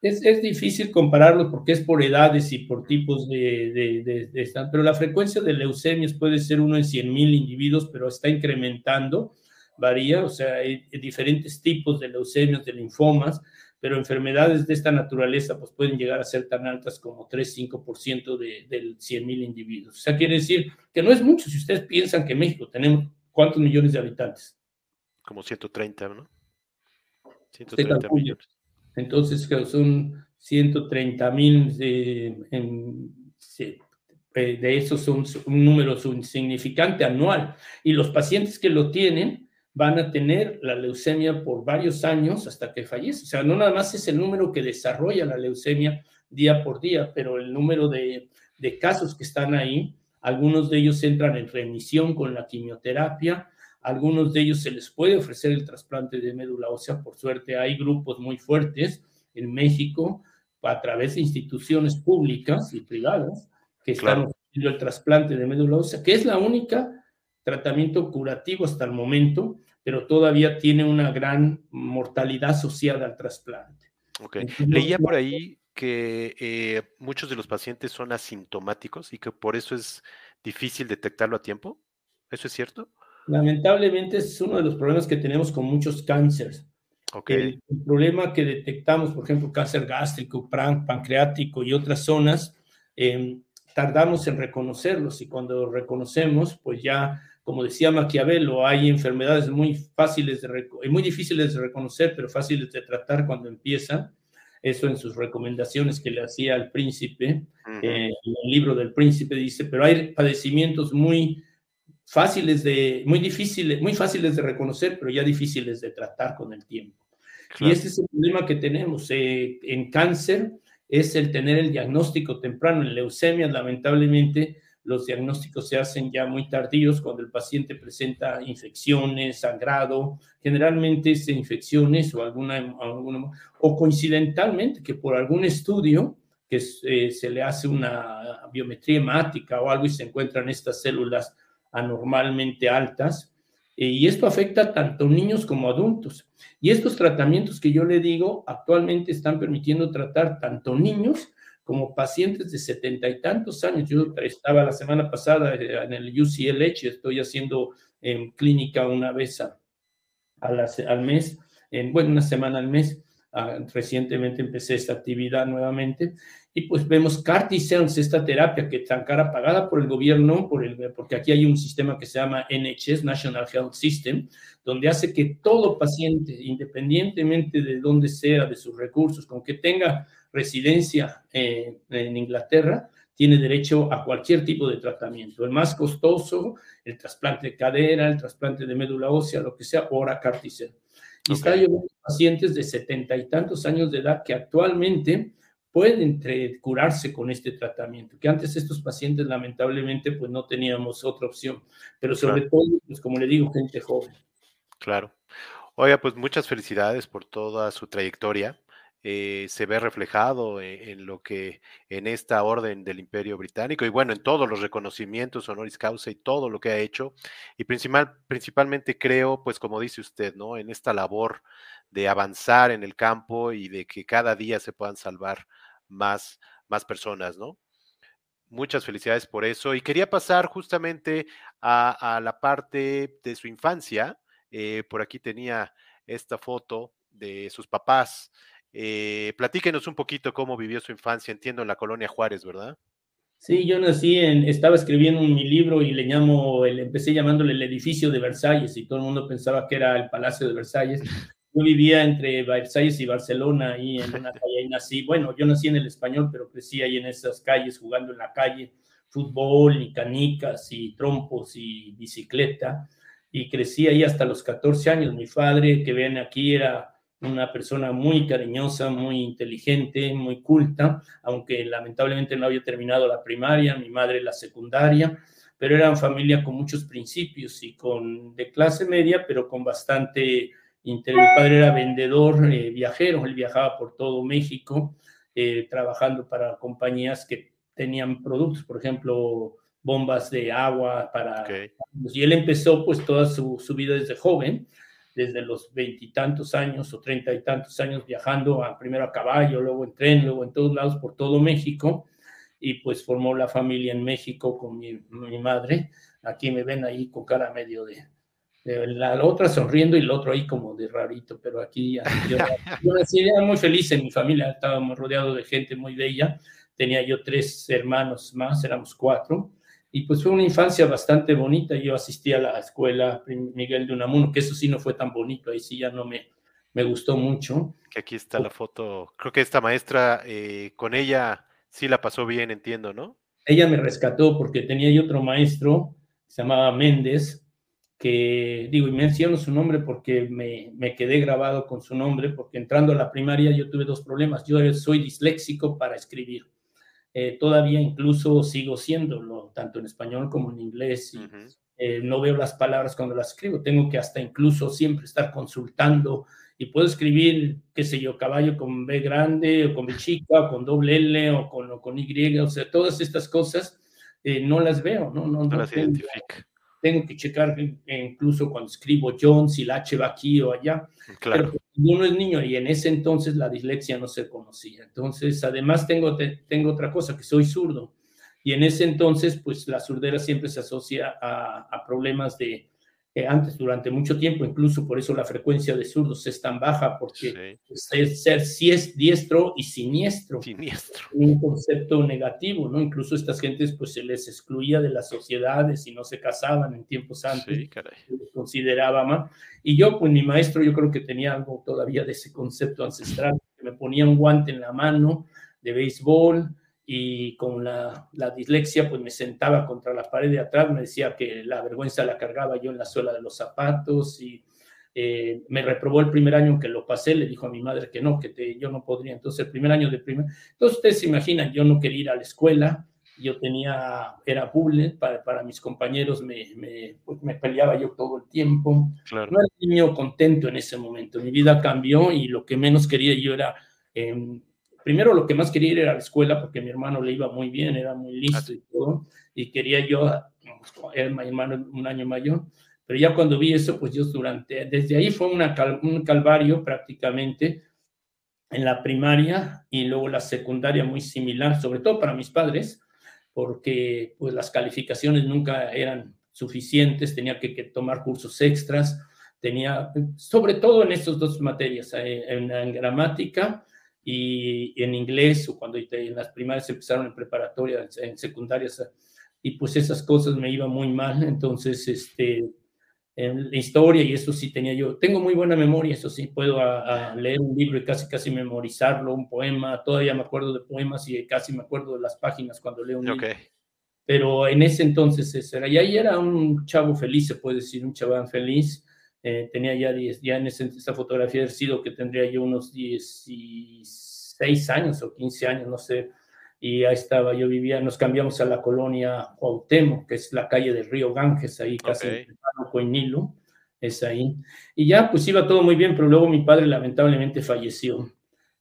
Es, es difícil compararlo porque es por edades y por tipos de, de, de, pero la frecuencia de leucemias puede ser uno en 100 mil individuos, pero está incrementando varía, o sea, hay diferentes tipos de leucemias, de linfomas, pero enfermedades de esta naturaleza pues pueden llegar a ser tan altas como 3-5% de, del 100.000 individuos. O sea, quiere decir que no es mucho si ustedes piensan que México tenemos cuántos millones de habitantes. Como 130, ¿no? 130 millones. Entonces, son 130 mil de, de esos son un número insignificante anual. Y los pacientes que lo tienen, van a tener la leucemia por varios años hasta que fallece. O sea, no nada más es el número que desarrolla la leucemia día por día, pero el número de, casos que están ahí, algunos de ellos entran en remisión con la quimioterapia, algunos de ellos se les puede ofrecer el trasplante de médula ósea. Por suerte, hay grupos muy fuertes en México a través de instituciones públicas y privadas que están ofreciendo el trasplante de médula ósea, que es la única tratamiento curativo hasta el momento, pero todavía tiene una gran mortalidad asociada al trasplante. Okay. Leía por ahí que eh, muchos de los pacientes son asintomáticos y que por eso es difícil detectarlo a tiempo. ¿Eso es cierto? Lamentablemente es uno de los problemas que tenemos con muchos cánceres. El, problema que detectamos, por ejemplo, cáncer gástrico, pancreático y otras zonas, em, tardamos en reconocerlos y cuando reconocemos, pues ya, como decía Maquiavelo, hay enfermedades muy fáciles de, muy difíciles de reconocer, pero fáciles de tratar cuando empiezan. Eso en sus recomendaciones que le hacía al príncipe, eh, en el libro del príncipe dice, pero hay padecimientos muy fáciles de, muy difíciles, muy fáciles de reconocer, pero ya difíciles de tratar con el tiempo. Y este es el problema que tenemos eh, en cáncer, es el tener el diagnóstico temprano. En leucemia, lamentablemente, los diagnósticos se hacen ya muy tardíos cuando el paciente presenta infecciones, sangrado, generalmente es infecciones o alguna, o coincidentalmente que por algún estudio que eh, se le hace una biometría hemática o algo y se encuentran estas células anormalmente altas, eh, y esto afecta tanto niños como adultos. Y estos tratamientos que yo le digo actualmente están permitiendo tratar tanto niños como pacientes de setenta y tantos años. Yo estaba la semana pasada eh, en el UCLH, estoy haciendo en clínica una vez al mes, en, bueno, una semana al mes. Recientemente empecé esta actividad nuevamente y pues vemos CAR esta terapia que tan cara pagada por el gobierno, por el, porque aquí hay un sistema que se llama NHS, National Health System, donde hace que todo paciente, independientemente de dónde sea, de sus recursos, con que tenga residencia eh, en Inglaterra, tiene derecho a cualquier tipo de tratamiento. El más costoso, el trasplante de cadera, el trasplante de médula ósea, lo que sea, ahora CAR. Y está llevando pacientes de setenta y tantos años de edad que actualmente pueden curarse con este tratamiento, que antes estos pacientes lamentablemente pues no teníamos otra opción, pero sobre todo, pues como le digo, gente joven. Claro. Oiga, pues muchas felicidades por toda su trayectoria. Eh, se ve reflejado en, en, lo que en esta orden del Imperio Británico y bueno, en todos los reconocimientos, honoris causa y todo lo que ha hecho. Y principal, principalmente creo, pues como dice usted, ¿no? En esta labor de avanzar en el campo y de que cada día se puedan salvar más, más personas, ¿no? Muchas felicidades por eso. Y quería pasar justamente a, la parte de su infancia. Eh, por aquí tenía esta foto de sus papás. Eh, platíquenos un poquito cómo vivió su infancia, entiendo, en la colonia Juárez, ¿verdad? Sí, yo nací en, estaba escribiendo mi libro y le llamo, el, empecé llamándole el edificio de Versalles y todo el mundo pensaba que era el Palacio de Versalles. [LAUGHS] Yo vivía entre Versalles y Barcelona, ahí en una [LAUGHS] calle, ahí nací. Bueno, yo nací en el español, pero crecí ahí en esas calles, jugando en la calle, fútbol y canicas y trompos y bicicleta. Y crecí ahí hasta los 14 años. Mi padre, que ven aquí, era una persona muy cariñosa, muy inteligente, muy culta, aunque lamentablemente no había terminado la primaria, mi madre la secundaria, pero eran familia con muchos principios y con de clase media, pero con bastante mi padre era vendedor eh, viajero, él viajaba por todo México eh, trabajando para compañías que tenían productos, por ejemplo, bombas de agua para... Y él empezó pues toda su, su vida desde joven, desde los veintitantos años o treinta y tantos años viajando a, primero a caballo, luego en tren, luego en todos lados por todo México y pues formó la familia en México con mi, mi madre. Aquí me ven ahí con cara medio de, la otra sonriendo y el otro ahí como de rarito, pero aquí yo, [LAUGHS] era muy feliz en mi familia, estábamos rodeados de gente muy bella, tenía yo tres hermanos más, éramos cuatro, y pues fue una infancia bastante bonita, yo asistí a la escuela Miguel de Unamuno, que eso sí no fue tan bonito, ahí sí ya no me, me gustó mucho. Que aquí está la foto, creo que esta maestra, eh, con ella sí la pasó bien, entiendo, ¿no? Ella me rescató porque tenía yo otro maestro, se llamaba Méndez, que digo, y menciono su nombre porque me, me, quedé grabado con su nombre, porque entrando a la primaria yo tuve dos problemas. Yo soy disléxico para escribir. Eh, todavía incluso sigo siéndolo, tanto en español como en inglés. Y eh, no veo las palabras cuando las escribo, tengo que hasta incluso siempre estar consultando y puedo escribir, qué sé yo, caballo con B grande o con B chica o con doble L o con, con Y, o sea, todas estas cosas eh, no las veo, no, no, no, las tengo, identifica. Tengo que checar incluso cuando escribo John, si la H va aquí o allá. Claro. Pero uno es niño y en ese entonces la dislexia no se conocía. Entonces, además tengo, tengo otra cosa, que soy zurdo. Y en ese entonces, pues la surdera siempre se asocia a, a problemas de, antes, durante mucho tiempo, incluso por eso la frecuencia de zurdos es tan baja, porque es ser si es diestro y siniestro. Siniestro. Un concepto negativo, ¿no? Incluso estas gentes, pues se les excluía de las sociedades y no se casaban en tiempos antes. Sí, caray. Se les consideraba más. Y yo, pues mi maestro, yo creo que tenía algo todavía de ese concepto ancestral. Me ponía un guante en la mano de béisbol, y con la, la, dislexia pues me sentaba contra la pared de atrás, me decía que la vergüenza la cargaba yo en la suela de los zapatos y eh, me reprobó el primer año que lo pasé, le dijo a mi madre que no, que te, yo no podría, entonces el primer año de primer, entonces ustedes se imaginan, yo no quería ir a la escuela, yo tenía, era bullying para, para mis compañeros, me, me, pues me, peleaba yo todo el tiempo, claro. no era niño contento en ese momento, mi vida cambió y lo que menos quería yo era... Eh, primero lo que más quería ir era a la escuela porque mi hermano le iba muy bien, era muy listo y todo, y quería yo, era mi hermano un año mayor, pero ya cuando vi eso, pues yo durante, desde ahí fue una, un calvario prácticamente en la primaria y luego la secundaria muy similar, sobre todo para mis padres, porque pues las calificaciones nunca eran suficientes, tenía que, que tomar cursos extras, tenía, sobre todo en estas dos materias, eh, en, en gramática, y en inglés o cuando en las primarias empezaron en preparatoria, en secundarias, y pues esas cosas me iban muy mal, entonces, este, en la historia y eso sí tenía yo, tengo muy buena memoria, eso sí, puedo a, a leer un libro y casi, casi memorizarlo, un poema, todavía me acuerdo de poemas y casi me acuerdo de las páginas cuando leo un okay. libro. Pero en ese entonces ese era, y ahí era un chavo feliz, se puede decir, un chaval feliz, eh, tenía ya 10, ya en esa fotografía del sido que tendría yo unos 16 años o 15 años, no sé, y ahí estaba, yo vivía, nos cambiamos a la colonia Cuauhtémoc, que es la calle del río Ganges, ahí casi okay. en Nilo, es ahí, y ya pues iba todo muy bien, pero luego mi padre lamentablemente falleció.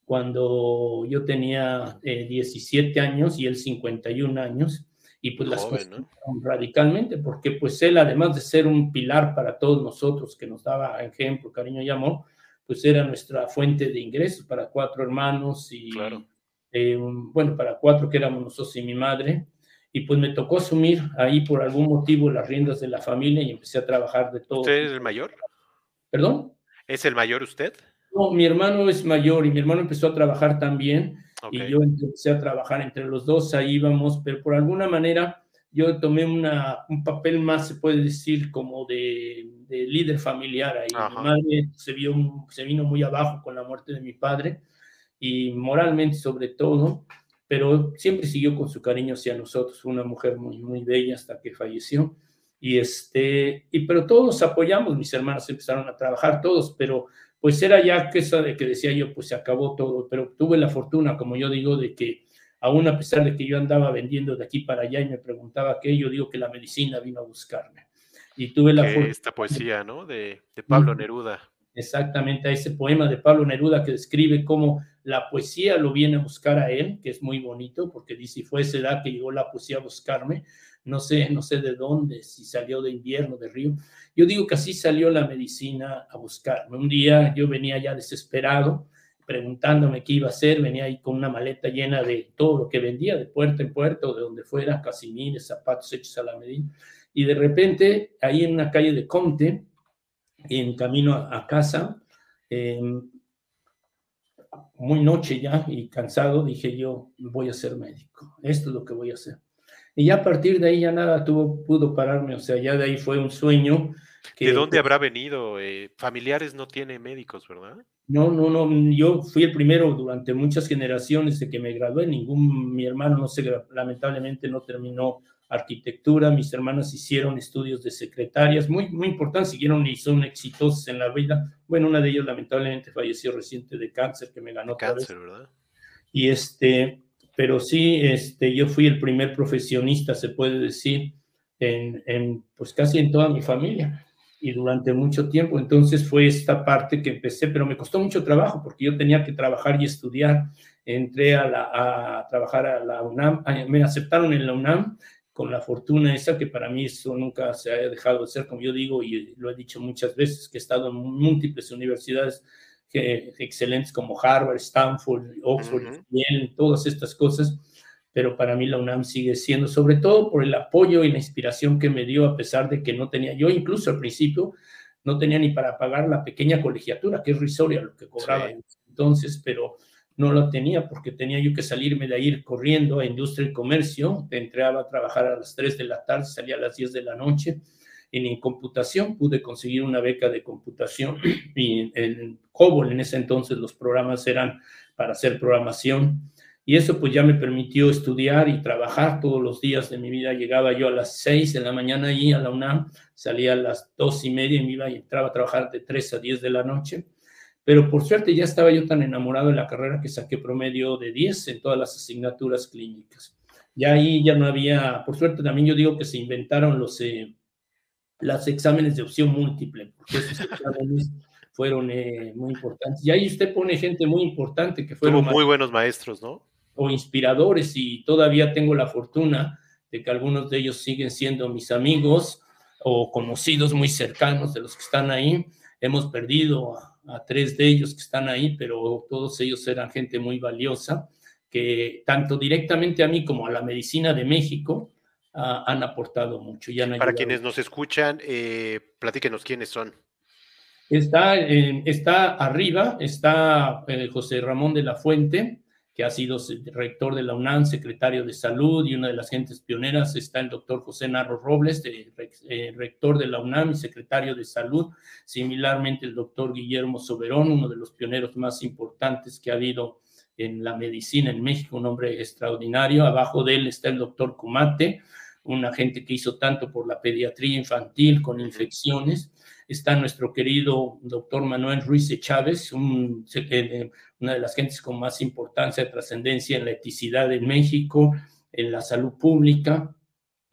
Cuando yo tenía eh, 17 años y él 51 años, y pues las Joven, cosas ¿no? radicalmente, porque pues él, además de ser un pilar para todos nosotros, que nos daba ejemplo, cariño y amor, pues era nuestra fuente de ingresos para cuatro hermanos y, claro. eh, bueno, para cuatro que éramos nosotros y mi madre, y pues me tocó asumir ahí por algún motivo las riendas de la familia y empecé a trabajar de todo. ¿Usted es el mayor? ¿Perdón? ¿Es el mayor usted? No, mi hermano es mayor y mi hermano empezó a trabajar también Okay. y yo empecé a trabajar entre los dos, ahí íbamos, pero por alguna manera yo tomé una, un papel más, se puede decir, como de, de líder familiar ahí. Ajá. Mi madre se, vio, se vino muy abajo con la muerte de mi padre y moralmente sobre todo, pero siempre siguió con su cariño hacia nosotros, una mujer muy, muy bella hasta que falleció. Y este, y pero todos apoyamos, mis hermanos empezaron a trabajar todos, pero pues era ya que de que decía yo, pues se acabó todo, pero tuve la fortuna, como yo digo, de que aún a pesar de que yo andaba vendiendo de aquí para allá y me preguntaba qué, yo digo que la medicina vino a buscarme. Y tuve la fortuna. Esta poesía, ¿no? De, de Pablo Neruda. Exactamente, a ese poema de Pablo Neruda que describe cómo la poesía lo viene a buscar a él, que es muy bonito, porque dice, fue esa edad que llegó la poesía a buscarme, no sé, no sé de dónde, si salió de invierno, de río. Yo digo que así salió la medicina a buscarme. Un día yo venía ya desesperado, preguntándome qué iba a hacer, venía ahí con una maleta llena de todo lo que vendía, de puerta en puerta o de donde fuera, casimires, zapatos hechos a la medida. Y de repente, ahí en una calle de Conte, en camino a, a casa, eh, muy noche ya y cansado, dije yo, voy a ser médico, esto es lo que voy a hacer. Y ya a partir de ahí ya nada tuvo, pudo pararme, o sea, ya de ahí fue un sueño. Que, ¿De dónde habrá venido? Eh, familiares no tiene médicos, ¿verdad? No, no, no, yo fui el primero durante muchas generaciones de que me gradué, ningún, mi hermano no se, lamentablemente no terminó arquitectura, mis hermanas hicieron estudios de secretarias, muy, muy importantes, siguieron y son exitosos en la vida. Bueno, una de ellas lamentablemente falleció reciente de cáncer, que me ganó. Cáncer, ¿verdad? Y este, pero sí, este, yo fui el primer profesionista, se puede decir, en, en, pues casi en toda mi familia y durante mucho tiempo. Entonces fue esta parte que empecé, pero me costó mucho trabajo porque yo tenía que trabajar y estudiar. Entré a, la, a trabajar a la UNAM, me aceptaron en la UNAM con la fortuna esa que para mí eso nunca se ha dejado de ser, como yo digo y lo he dicho muchas veces, que he estado en múltiples universidades que, excelentes como Harvard, Stanford, Oxford, Yale, todas estas cosas pero para mí la UNAM sigue siendo, sobre todo por el apoyo y la inspiración que me dio, a pesar de que no tenía, yo incluso al principio no tenía ni para pagar la pequeña colegiatura, que es risoria lo que cobraba. Entonces, pero no lo tenía porque tenía yo que salirme de ahí corriendo a industria y comercio, entraba a trabajar a las 3 de la tarde, salía a las 10 de la noche, en computación pude conseguir una beca de computación [CLEARS THROAT] y en COBOL en ese entonces los programas eran para hacer programación y eso pues ya me permitió estudiar y trabajar todos los días de mi vida. Llegaba yo a las seis de la mañana y a la UNAM, salía a las dos y media y me iba y entraba a trabajar de tres a diez de la noche. Pero por suerte ya estaba yo tan enamorado de la carrera que saqué promedio de 10 en todas las asignaturas clínicas. Ya ahí ya no había, por suerte también yo digo que se inventaron los, eh, los exámenes de opción múltiple, porque esos [LAUGHS] exámenes fueron eh, muy importantes. Y ahí usted pone gente muy importante que fueron... muy buenos maestros, ¿no? o inspiradores y todavía tengo la fortuna de que algunos de ellos siguen siendo mis amigos o conocidos muy cercanos de los que están ahí. Hemos perdido a, tres de ellos que están ahí, pero todos ellos eran gente muy valiosa que tanto directamente a mí como a la medicina de México ah, han aportado mucho. Para quienes nos escuchan, eh, platíquenos quiénes son. Está, está arriba, está eh, José Ramón de la Fuente, que ha sido rector de la UNAM, secretario de salud y una de las gentes pioneras está el doctor José Narro Robles, eh, rector de la UNAM y secretario de salud. Similarmente el doctor Guillermo Soberón, uno de los pioneros más importantes que ha habido en la medicina en México, un hombre extraordinario. Abajo de él está el doctor Comate, una gente que hizo tanto por la pediatría infantil con infecciones está nuestro querido doctor Manuel Ruiz de Chávez, un, eh, una de las gentes con más importancia de trascendencia en la eticidad en México, en la salud pública,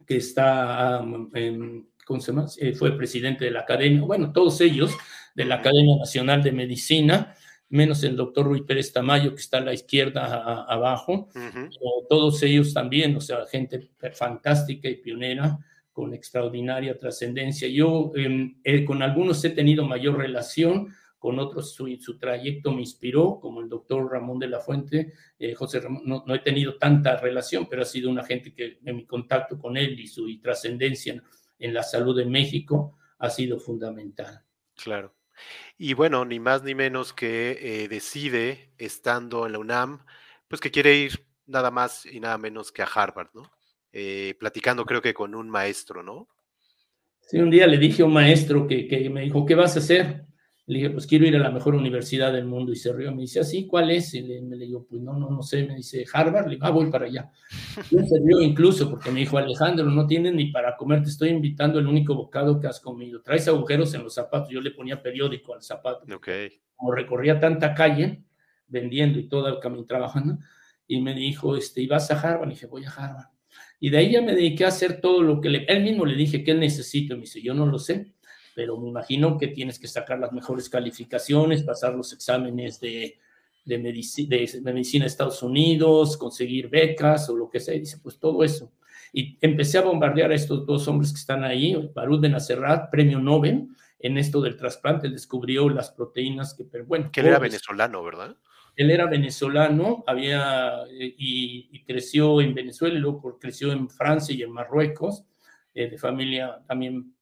que está, en, ¿cómo se llama? Eh, fue presidente de la academia, bueno, todos ellos de la Academia Nacional de Medicina, menos el doctor Ruiz Pérez Tamayo, que está a la izquierda abajo, todos ellos también, o sea, gente fantástica y pionera con extraordinaria trascendencia. Yo em, eh, con algunos he tenido mayor relación, con otros su, su, trayecto me inspiró, como el doctor Ramón de la Fuente, eh, José Ramón, no, he tenido tanta relación, pero ha sido una gente que en mi contacto con él y su trascendencia en, la salud de México ha sido fundamental. Claro. Y bueno, ni más ni menos que eh, decide, estando en la UNAM, pues que quiere ir nada más y nada menos que a Harvard, ¿no? Eh, platicando creo que con un maestro, ¿no? Sí, un día le dije a un maestro que, que, me dijo, ¿qué vas a hacer? Le dije, pues quiero ir a la mejor universidad del mundo y se rió. Me dice, ¿así? ¿Cuál es? Y le, me le digo, pues no, no, no sé. Me dice, Harvard. Le digo, ah, voy para allá. [LAUGHS] Y se rió incluso porque me dijo, Alejandro, no tienes ni para comer, te estoy invitando el único bocado que has comido. Traes agujeros en los zapatos. Yo le ponía periódico al zapato. Ok. Como recorría tanta calle vendiendo y todo el camino trabajando, y me dijo, este, ¿y vas a Harvard? Le dije, voy a Harvard. Y de ahí ya me dediqué a hacer todo lo que le, él mismo le dije, ¿qué necesito? Y me dice, yo no lo sé, pero me imagino que tienes que sacar las mejores calificaciones, pasar los exámenes de, de, de, medicina de Estados Unidos, conseguir becas o lo que sea. Y dice, pues todo eso. Y empecé a bombardear a estos dos hombres que están ahí, Barud Benacerrat, premio Nobel, en esto del trasplante, él descubrió las proteínas que, pero bueno. Que él era venezolano, ¿verdad? Él era venezolano, había eh, y, creció en Venezuela, y luego creció en Francia y en Marruecos, eh, de familia también,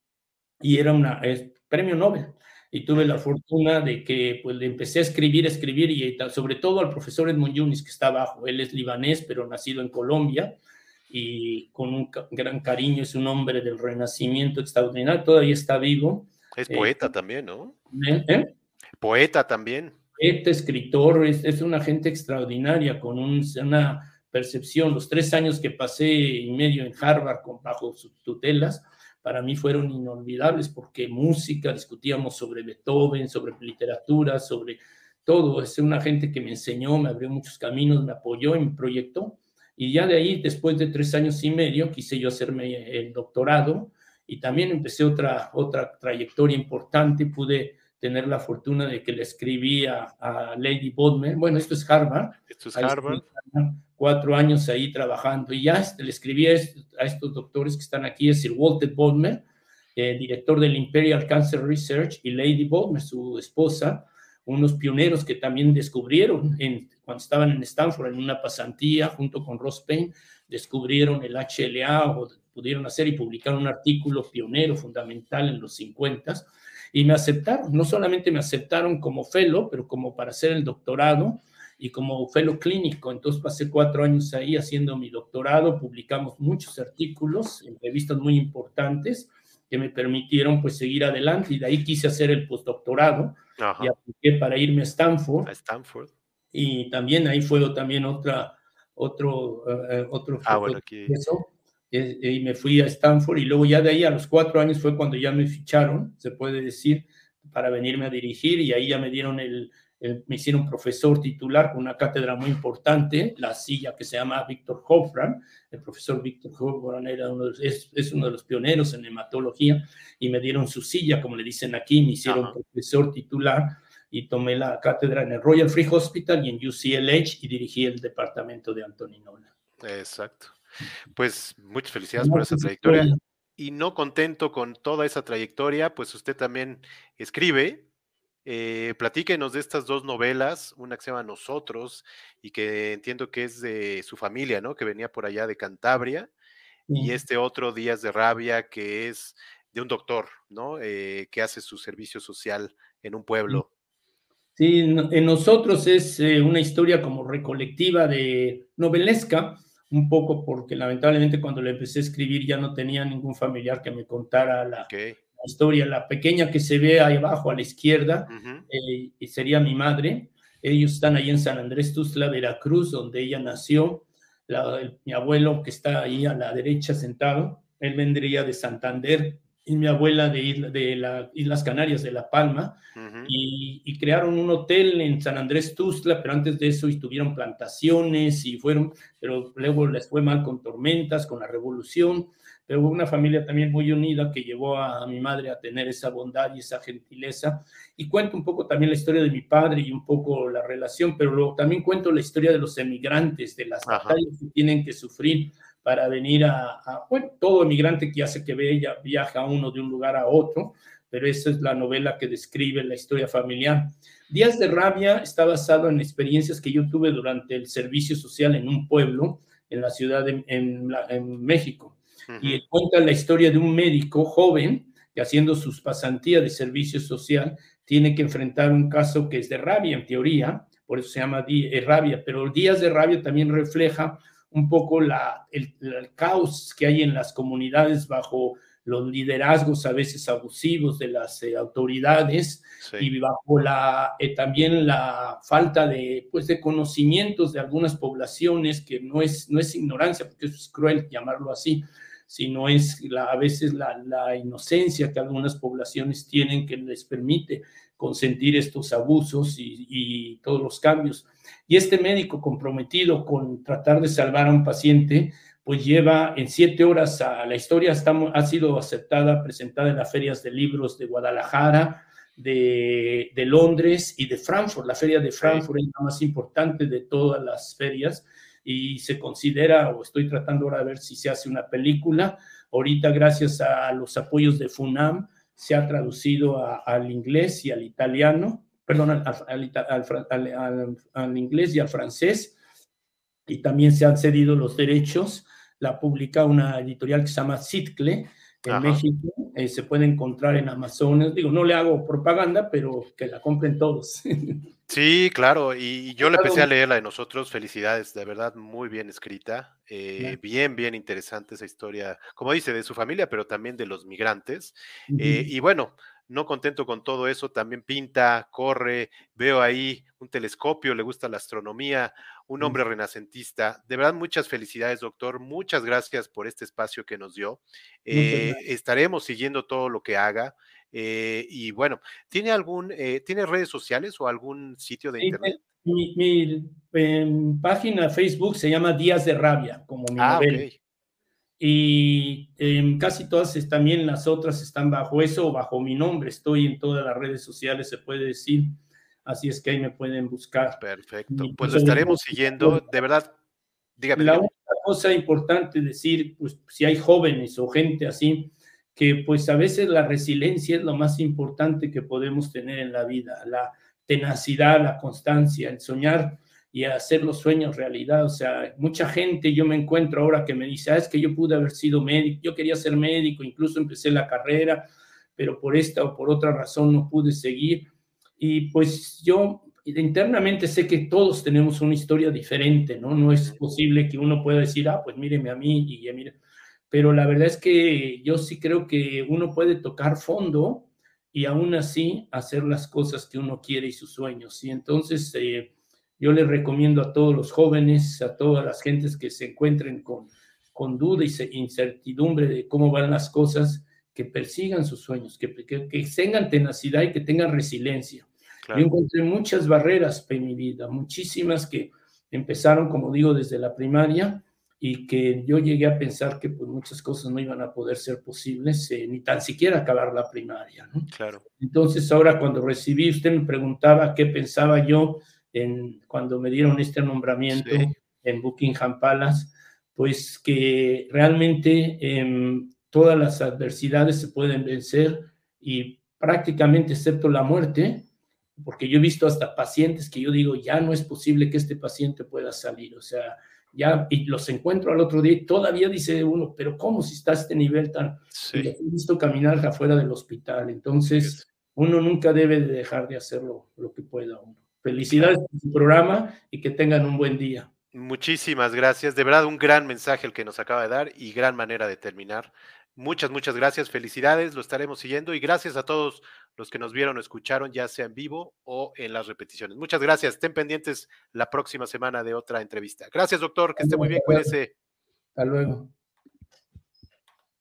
y era una premio Nobel. Y tuve la fortuna de que pues le empecé a escribir, escribir, y sobre todo al profesor Edmund Yunis, que está abajo. Él es libanés, pero nacido en Colombia, y con un gran cariño, es un hombre del renacimiento extraordinario, todavía está vivo. Es poeta eh, también, ¿no? ¿Eh? Poeta también este escritor, es, es, una gente extraordinaria, con una percepción. Los tres años que pasé y medio en Harvard con, bajo sus tutelas, para mí fueron inolvidables porque música, discutíamos sobre Beethoven, sobre literatura, sobre todo. Es una gente que me enseñó, me abrió muchos caminos, me apoyó en mi proyecto Y ya de ahí, después de tres años y medio, quise yo hacerme el doctorado y también empecé otra, otra trayectoria importante. Pude tener la fortuna de que le escribí a, Lady Bodmer. Bueno, esto es Harvard. Esto es Harvard. Cuatro años ahí trabajando. Y ya le escribí a, estos doctores que están aquí, es Sir Walter Bodmer, eh, director del Imperial Cancer Research, y Lady Bodmer, su esposa, unos pioneros que también descubrieron en, cuando estaban en Stanford en una pasantía junto con Ross Payne, descubrieron el HLA o pudieron hacer y publicar un artículo pionero fundamental en los 50 y me aceptaron. No solamente me aceptaron como fellow, pero como para hacer el doctorado y como fellow clínico. Entonces pasé cuatro años ahí haciendo mi doctorado, publicamos muchos artículos en revistas muy importantes que me permitieron pues seguir adelante y de ahí quise hacer el postdoctorado y apliqué para irme a Stanford. A Stanford. Y también ahí fue también otra, otro, uh, otro ah, bueno, aquí. Eso, y me fui a Stanford y luego ya de ahí a los cuatro años fue cuando ya me ficharon, se puede decir, para venirme a dirigir y ahí ya me dieron el, me hicieron profesor titular con una cátedra muy importante, la silla que se llama Víctor Hofran, el profesor Víctor Hofran era uno es, es, uno de los pioneros en hematología y me dieron su silla, como le dicen aquí, me hicieron profesor titular y tomé la cátedra en el Royal Free Hospital y en UCLH y dirigí el departamento de Antoninola. Exacto. Pues muchas felicidades por esa trayectoria. Y no contento con toda esa trayectoria, pues usted también escribe. Eh, platíquenos de estas dos novelas, una que se llama Nosotros y que entiendo que es de su familia, ¿no? Que venía por allá de Cantabria. Y este otro, Días de Rabia, que es de un doctor, ¿no? Eh, que hace su servicio social en un pueblo. Sí, en nosotros es eh, una historia como recolectiva de novelesca, un poco porque lamentablemente cuando le empecé a escribir ya no tenía ningún familiar que me contara la, historia. La pequeña que se ve ahí abajo a la izquierda eh, y sería mi madre. Ellos están ahí en San Andrés Tuzla, Veracruz, donde ella nació. mi abuelo que está ahí a la derecha sentado, él vendría de Santander, y mi abuela de, de las Islas Canarias, de La Palma, y, crearon un hotel en San Andrés Tuzla, pero antes de eso estuvieron plantaciones y fueron, pero luego les fue mal con tormentas, con la revolución, pero una familia también muy unida que llevó a, mi madre a tener esa bondad y esa gentileza. Y cuento un poco también la historia de mi padre y un poco la relación, pero luego también cuento la historia de los emigrantes, de las batallas que tienen que sufrir para venir a, bueno, todo emigrante que hace que vea, viaja uno de un lugar a otro, pero esa es la novela que describe la historia familiar. Días de Rabia está basado en experiencias que yo tuve durante el servicio social en un pueblo en la ciudad de en, México. Y cuenta la historia de un médico joven que haciendo sus pasantías de servicio social tiene que enfrentar un caso que es de rabia en teoría, por eso se llama eh, rabia, pero Días de Rabia también refleja un poco la, el, caos que hay en las comunidades bajo los liderazgos a veces abusivos de las eh, autoridades y bajo la, eh, también la falta de, pues, de conocimientos de algunas poblaciones, que no es, no es ignorancia, porque eso es cruel llamarlo así, sino es la, a veces la, la inocencia que algunas poblaciones tienen que les permite consentir estos abusos y, y todos los cambios. Y este médico comprometido con tratar de salvar a un paciente, pues lleva en siete horas a la historia, ha sido aceptada, presentada en las ferias de libros de Guadalajara, de, de, Londres y de Frankfurt. La feria de Frankfurt es la más importante de todas las ferias y se considera, o estoy tratando ahora de ver si se hace una película. Ahorita, gracias a los apoyos de FUNAM, se ha traducido al inglés y al italiano perdón, al, inglés y al francés, y también se han cedido los derechos. La publica una editorial que se llama Citcle en México, eh, se puede encontrar en Amazon. Digo, no le hago propaganda, pero que la compren todos. [LAUGHS] Sí, claro, y yo le empecé a leer la de nosotros, felicidades, de verdad, muy bien escrita, eh, bien, bien interesante esa historia, como dice, de su familia, pero también de los migrantes. Eh, y bueno, no contento con todo eso, también pinta, corre, veo ahí un telescopio, le gusta la astronomía, un hombre renacentista. De verdad, muchas felicidades, doctor. Muchas gracias por este espacio que nos dio. Eh, estaremos siguiendo todo lo que haga. Eh, y bueno, ¿tiene algún, eh, ¿tiene redes sociales o algún sitio de internet? Mi, en página Facebook se llama Días de Rabia, como mi ah, novela. Y en casi todas, también las otras están bajo eso o bajo mi nombre. Estoy en todas las redes sociales, se puede decir. Así es que ahí me pueden buscar. Perfecto. Pues lo estaremos siguiendo. De verdad, dígame. La única cosa importante decir, pues si hay jóvenes o gente así, que pues a veces la resiliencia es lo más importante que podemos tener en la vida, la tenacidad, la constancia, el soñar y hacer los sueños realidad. O sea, mucha gente yo me encuentro ahora que me dice, ah, es que yo pude haber sido médico, yo quería ser médico, incluso empecé la carrera, pero por esta o por otra razón no pude seguir. Y pues yo internamente sé que todos tenemos una historia diferente, ¿no? No es posible que uno pueda decir, ah, pues míreme a mí y ya mire. Pero la verdad es que yo sí creo que uno puede tocar fondo y aún así hacer las cosas que uno quiere y sus sueños. Y entonces... Eh, yo les recomiendo a todos los jóvenes, a todas las gentes que se encuentren con, con duda y incertidumbre de cómo van las cosas, que persigan sus sueños, que, que, tengan tenacidad y que tengan resiliencia. Yo encontré muchas barreras en mi vida, muchísimas que empezaron, como digo, desde la primaria y que yo llegué a pensar que pues, muchas cosas no iban a poder ser posibles, eh, ni tan siquiera acabar la primaria. Claro. Entonces, ahora cuando recibí, usted me preguntaba qué pensaba yo en, cuando me dieron este nombramiento en Buckingham Palace, pues que realmente em, todas las adversidades se pueden vencer y prácticamente excepto la muerte, porque yo he visto hasta pacientes que yo digo, ya no es posible que este paciente pueda salir, o sea, ya y los encuentro al otro día y todavía dice uno, pero ¿cómo si está a este nivel tan... He visto caminar afuera del hospital, entonces uno nunca debe de dejar de hacerlo lo que pueda uno. Felicidades por su programa y que tengan un buen día. Muchísimas gracias. De verdad, un gran mensaje el que nos acaba de dar y gran manera de terminar. Muchas, muchas gracias. Felicidades. Lo estaremos siguiendo y gracias a todos los que nos vieron o escucharon, ya sea en vivo o en las repeticiones. Muchas gracias. Estén pendientes la próxima semana de otra entrevista. Gracias, doctor. Que esté muy bien. Cuídese. Hasta luego.